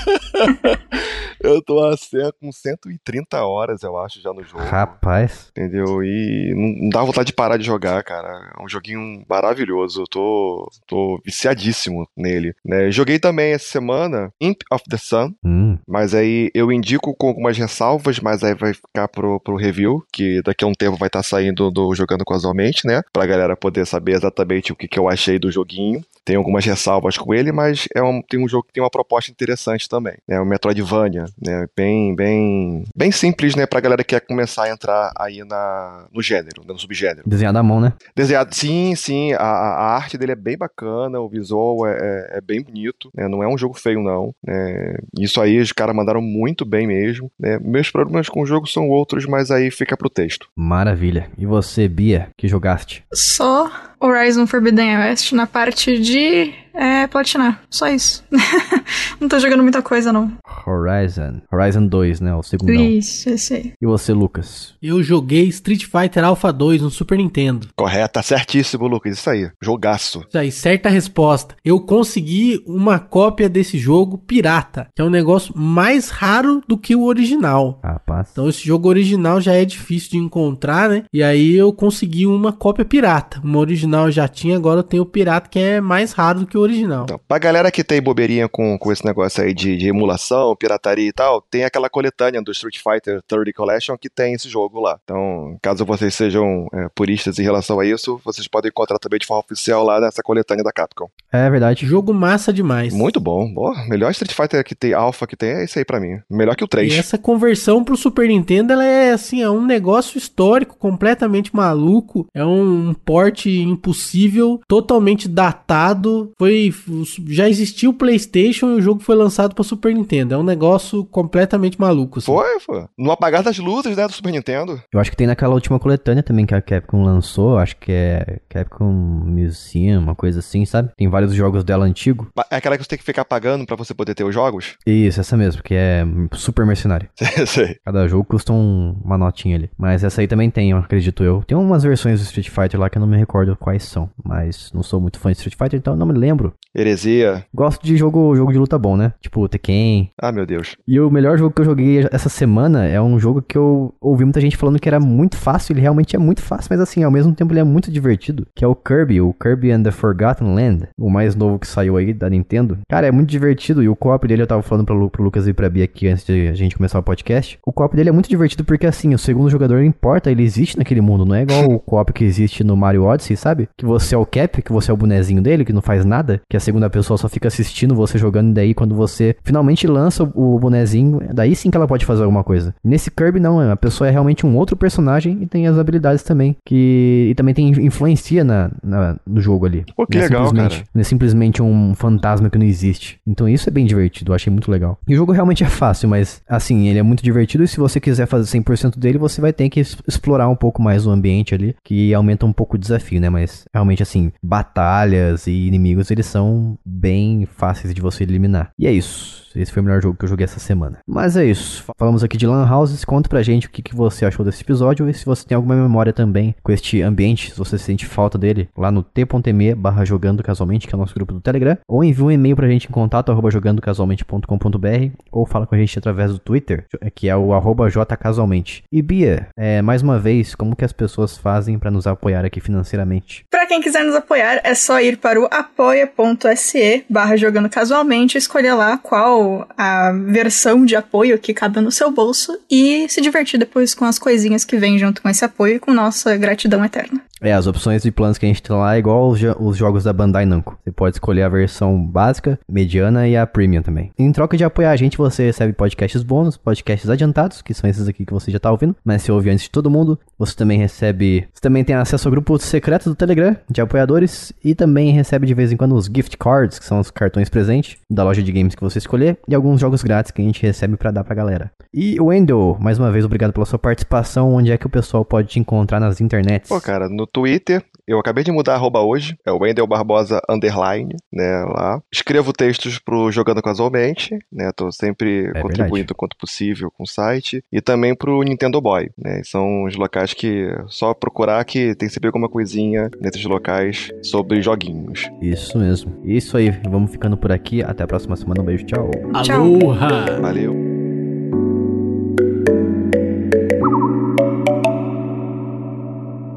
Eu tô a cem- com 130 horas, eu acho, já no jogo. Rapaz. Entendeu? E não, não dá vontade de parar de jogar, cara. É um joguinho maravilhoso. Eu tô, tô viciadíssimo nele. Né? Joguei também essa semana Imp of the Sun, Hum, mas aí eu indico com algumas ressalvas, mas aí vai ficar pro, pro review, que daqui a um tempo vai estar saindo do Jogando Casualmente, né? Pra galera poder saber exatamente o que, que eu achei do joguinho. Tem algumas ressalvas com ele, mas é um, tem um jogo que tem uma proposta interessante também. É o Metroidvania, né? Bem, bem, bem simples, né? Pra galera que quer começar a entrar aí na, no gênero, né, no subgênero. desenhado à mão, né? Desenhado, sim, sim, a, a arte dele é bem bacana, o visual é, é- é bem bonito, né? Não é um jogo feio, não. né? Isso aí os caras mandaram muito bem mesmo. Né? Meus problemas com o jogo são outros, mas aí fica pro texto. Maravilha. E você, Bia, que jogaste? Só Horizon Forbidden West na parte de é, platinar. Só isso. não tô jogando muita coisa, não. Horizon. Horizon 2, né? O segundo. Isso, esse aí. E você, Lucas? Eu joguei Street Fighter Alpha 2 no Super Nintendo. Correto, tá certíssimo, Lucas. Isso aí. Jogaço. Isso aí, certa resposta. Eu consegui uma cópia desse jogo pirata, que é um negócio mais raro do que o original. Rapaz. Então esse jogo original já é difícil de encontrar, né? E aí eu consegui uma cópia pirata. Uma original eu já tinha, agora eu tenho o pirata que é mais raro do que o original. Então, pra galera que tem bobeirinha com, com esse negócio aí de, de emulação, pirataria e tal, tem aquela coletânea do Street Fighter 30 Collection que tem esse jogo lá. Então, caso vocês sejam é, puristas em relação a isso, vocês podem encontrar também de forma oficial lá nessa coletânea da Capcom. É verdade. Jogo massa demais. Muito bom. Boa, melhor Street Fighter que tem, Alpha que tem, é esse aí pra mim. Melhor que o 3. E essa conversão pro Super Nintendo, ela é assim, é um negócio histórico, completamente maluco. É um porte impossível, totalmente datado. Foi já existia o PlayStation e o jogo foi lançado para Super Nintendo. É um negócio completamente maluco. Assim. Foi, foi. No apagar das luzes, né, do Super Nintendo. Eu acho que tem naquela última coletânea também que a Capcom lançou, acho que é Capcom Museum, uma coisa assim, sabe? Tem vários jogos dela antigo. É aquela que você tem que ficar pagando para você poder ter os jogos? Isso, essa mesmo, que é super mercenário. Sei. Cada jogo custa um, uma notinha ali. Mas essa aí também tem, eu acredito eu. Tem umas versões do Street Fighter lá que eu não me recordo quais são. Mas não sou muito fã de Street Fighter, então eu não me lembro. Heresia. Gosto de jogo, jogo de luta bom, né? Tipo Tekken. Ah, meu Deus. E o melhor jogo que eu joguei essa semana é um jogo que eu ouvi muita gente falando que era muito fácil. Ele realmente é muito fácil, mas assim, ao mesmo tempo ele é muito divertido. Que é o Kirby, o Kirby and the Forgotten Land. O mais novo que saiu aí da Nintendo. Cara, é muito divertido. E o co-op dele, eu tava falando pro, pro Lucas e pra Bia aqui antes de a gente começar o podcast. O co-op dele é muito divertido porque assim, o segundo jogador importa, ele existe naquele mundo. Não é igual o co-op que existe no Mario Odyssey, sabe? Que você é o Cap, que você é o bonezinho dele, que não faz nada. Que a segunda pessoa só fica assistindo você jogando. E daí, quando você finalmente lança o, bonezinho, daí sim que ela pode fazer alguma coisa. Nesse Kirby, não. A pessoa é realmente um outro personagem e tem as habilidades também. Que e também tem influencia na, na no jogo ali. Pô, que não é legal, simplesmente, cara. Não é simplesmente um fantasma que não existe. Então isso é bem divertido, eu achei muito legal. E o jogo realmente é fácil, mas assim, ele é muito divertido e se você quiser fazer 100% dele, você vai ter que explorar um pouco mais o ambiente ali, que aumenta um pouco o desafio, né? Mas realmente assim, batalhas e inimigos, eles são bem fáceis de você eliminar. E é isso. Esse foi o melhor jogo que eu joguei essa semana. Mas é isso. Falamos aqui de Lan Houses. Conta pra gente o que, que você achou desse episódio e se você tem alguma memória também com este ambiente, se você sente falta dele, lá no t.me barra jogando casualmente, que é o nosso grupo do Telegram. Ou envia um e-mail pra gente em contato arroba jogandocasualmente.com.br ou fala com a gente através do Twitter, que é o arroba jcasualmente. E Bia, é, mais uma vez, como que as pessoas fazem pra nos apoiar aqui financeiramente? Pra quem quiser nos apoiar, é só ir para o apoia.se barra jogando casualmente, escolher lá qual a versão de apoio que cabe no seu bolso e se divertir depois com as coisinhas que vêm junto com esse apoio e com nossa gratidão eterna. É, as opções de planos que a gente tem lá é igual os, os jogos da Bandai Namco. Você pode escolher a versão básica, mediana e a premium também. Em troca de apoiar a gente, você recebe podcasts bônus, podcasts adiantados, que são esses aqui que você já tá ouvindo, mas você ouve antes de todo mundo. Você também recebe... Você também tem acesso ao grupo secreto do Telegram, de apoiadores, e também recebe de vez em quando os gift cards, que são os cartões presentes da loja de games que você escolher, e alguns jogos grátis que a gente recebe pra dar pra galera. E Wendell, mais uma vez, obrigado pela sua participação. Onde é que o pessoal pode te encontrar nas internets? Pô, cara, no Twitter, eu acabei de mudar a arroba hoje, é o Wendel Barbosa Underline, né, lá. Escrevo textos pro Jogando Casualmente, né, tô sempre É contribuindo verdade. quanto possível com o site. E também pro Nintendo Boy, né, são os locais que é só procurar que tem sempre alguma coisinha nesses locais sobre joguinhos. Isso mesmo. Isso aí, vamos ficando por aqui. Até a próxima semana. Um beijo, tchau. Tchau. Aloha! Valeu!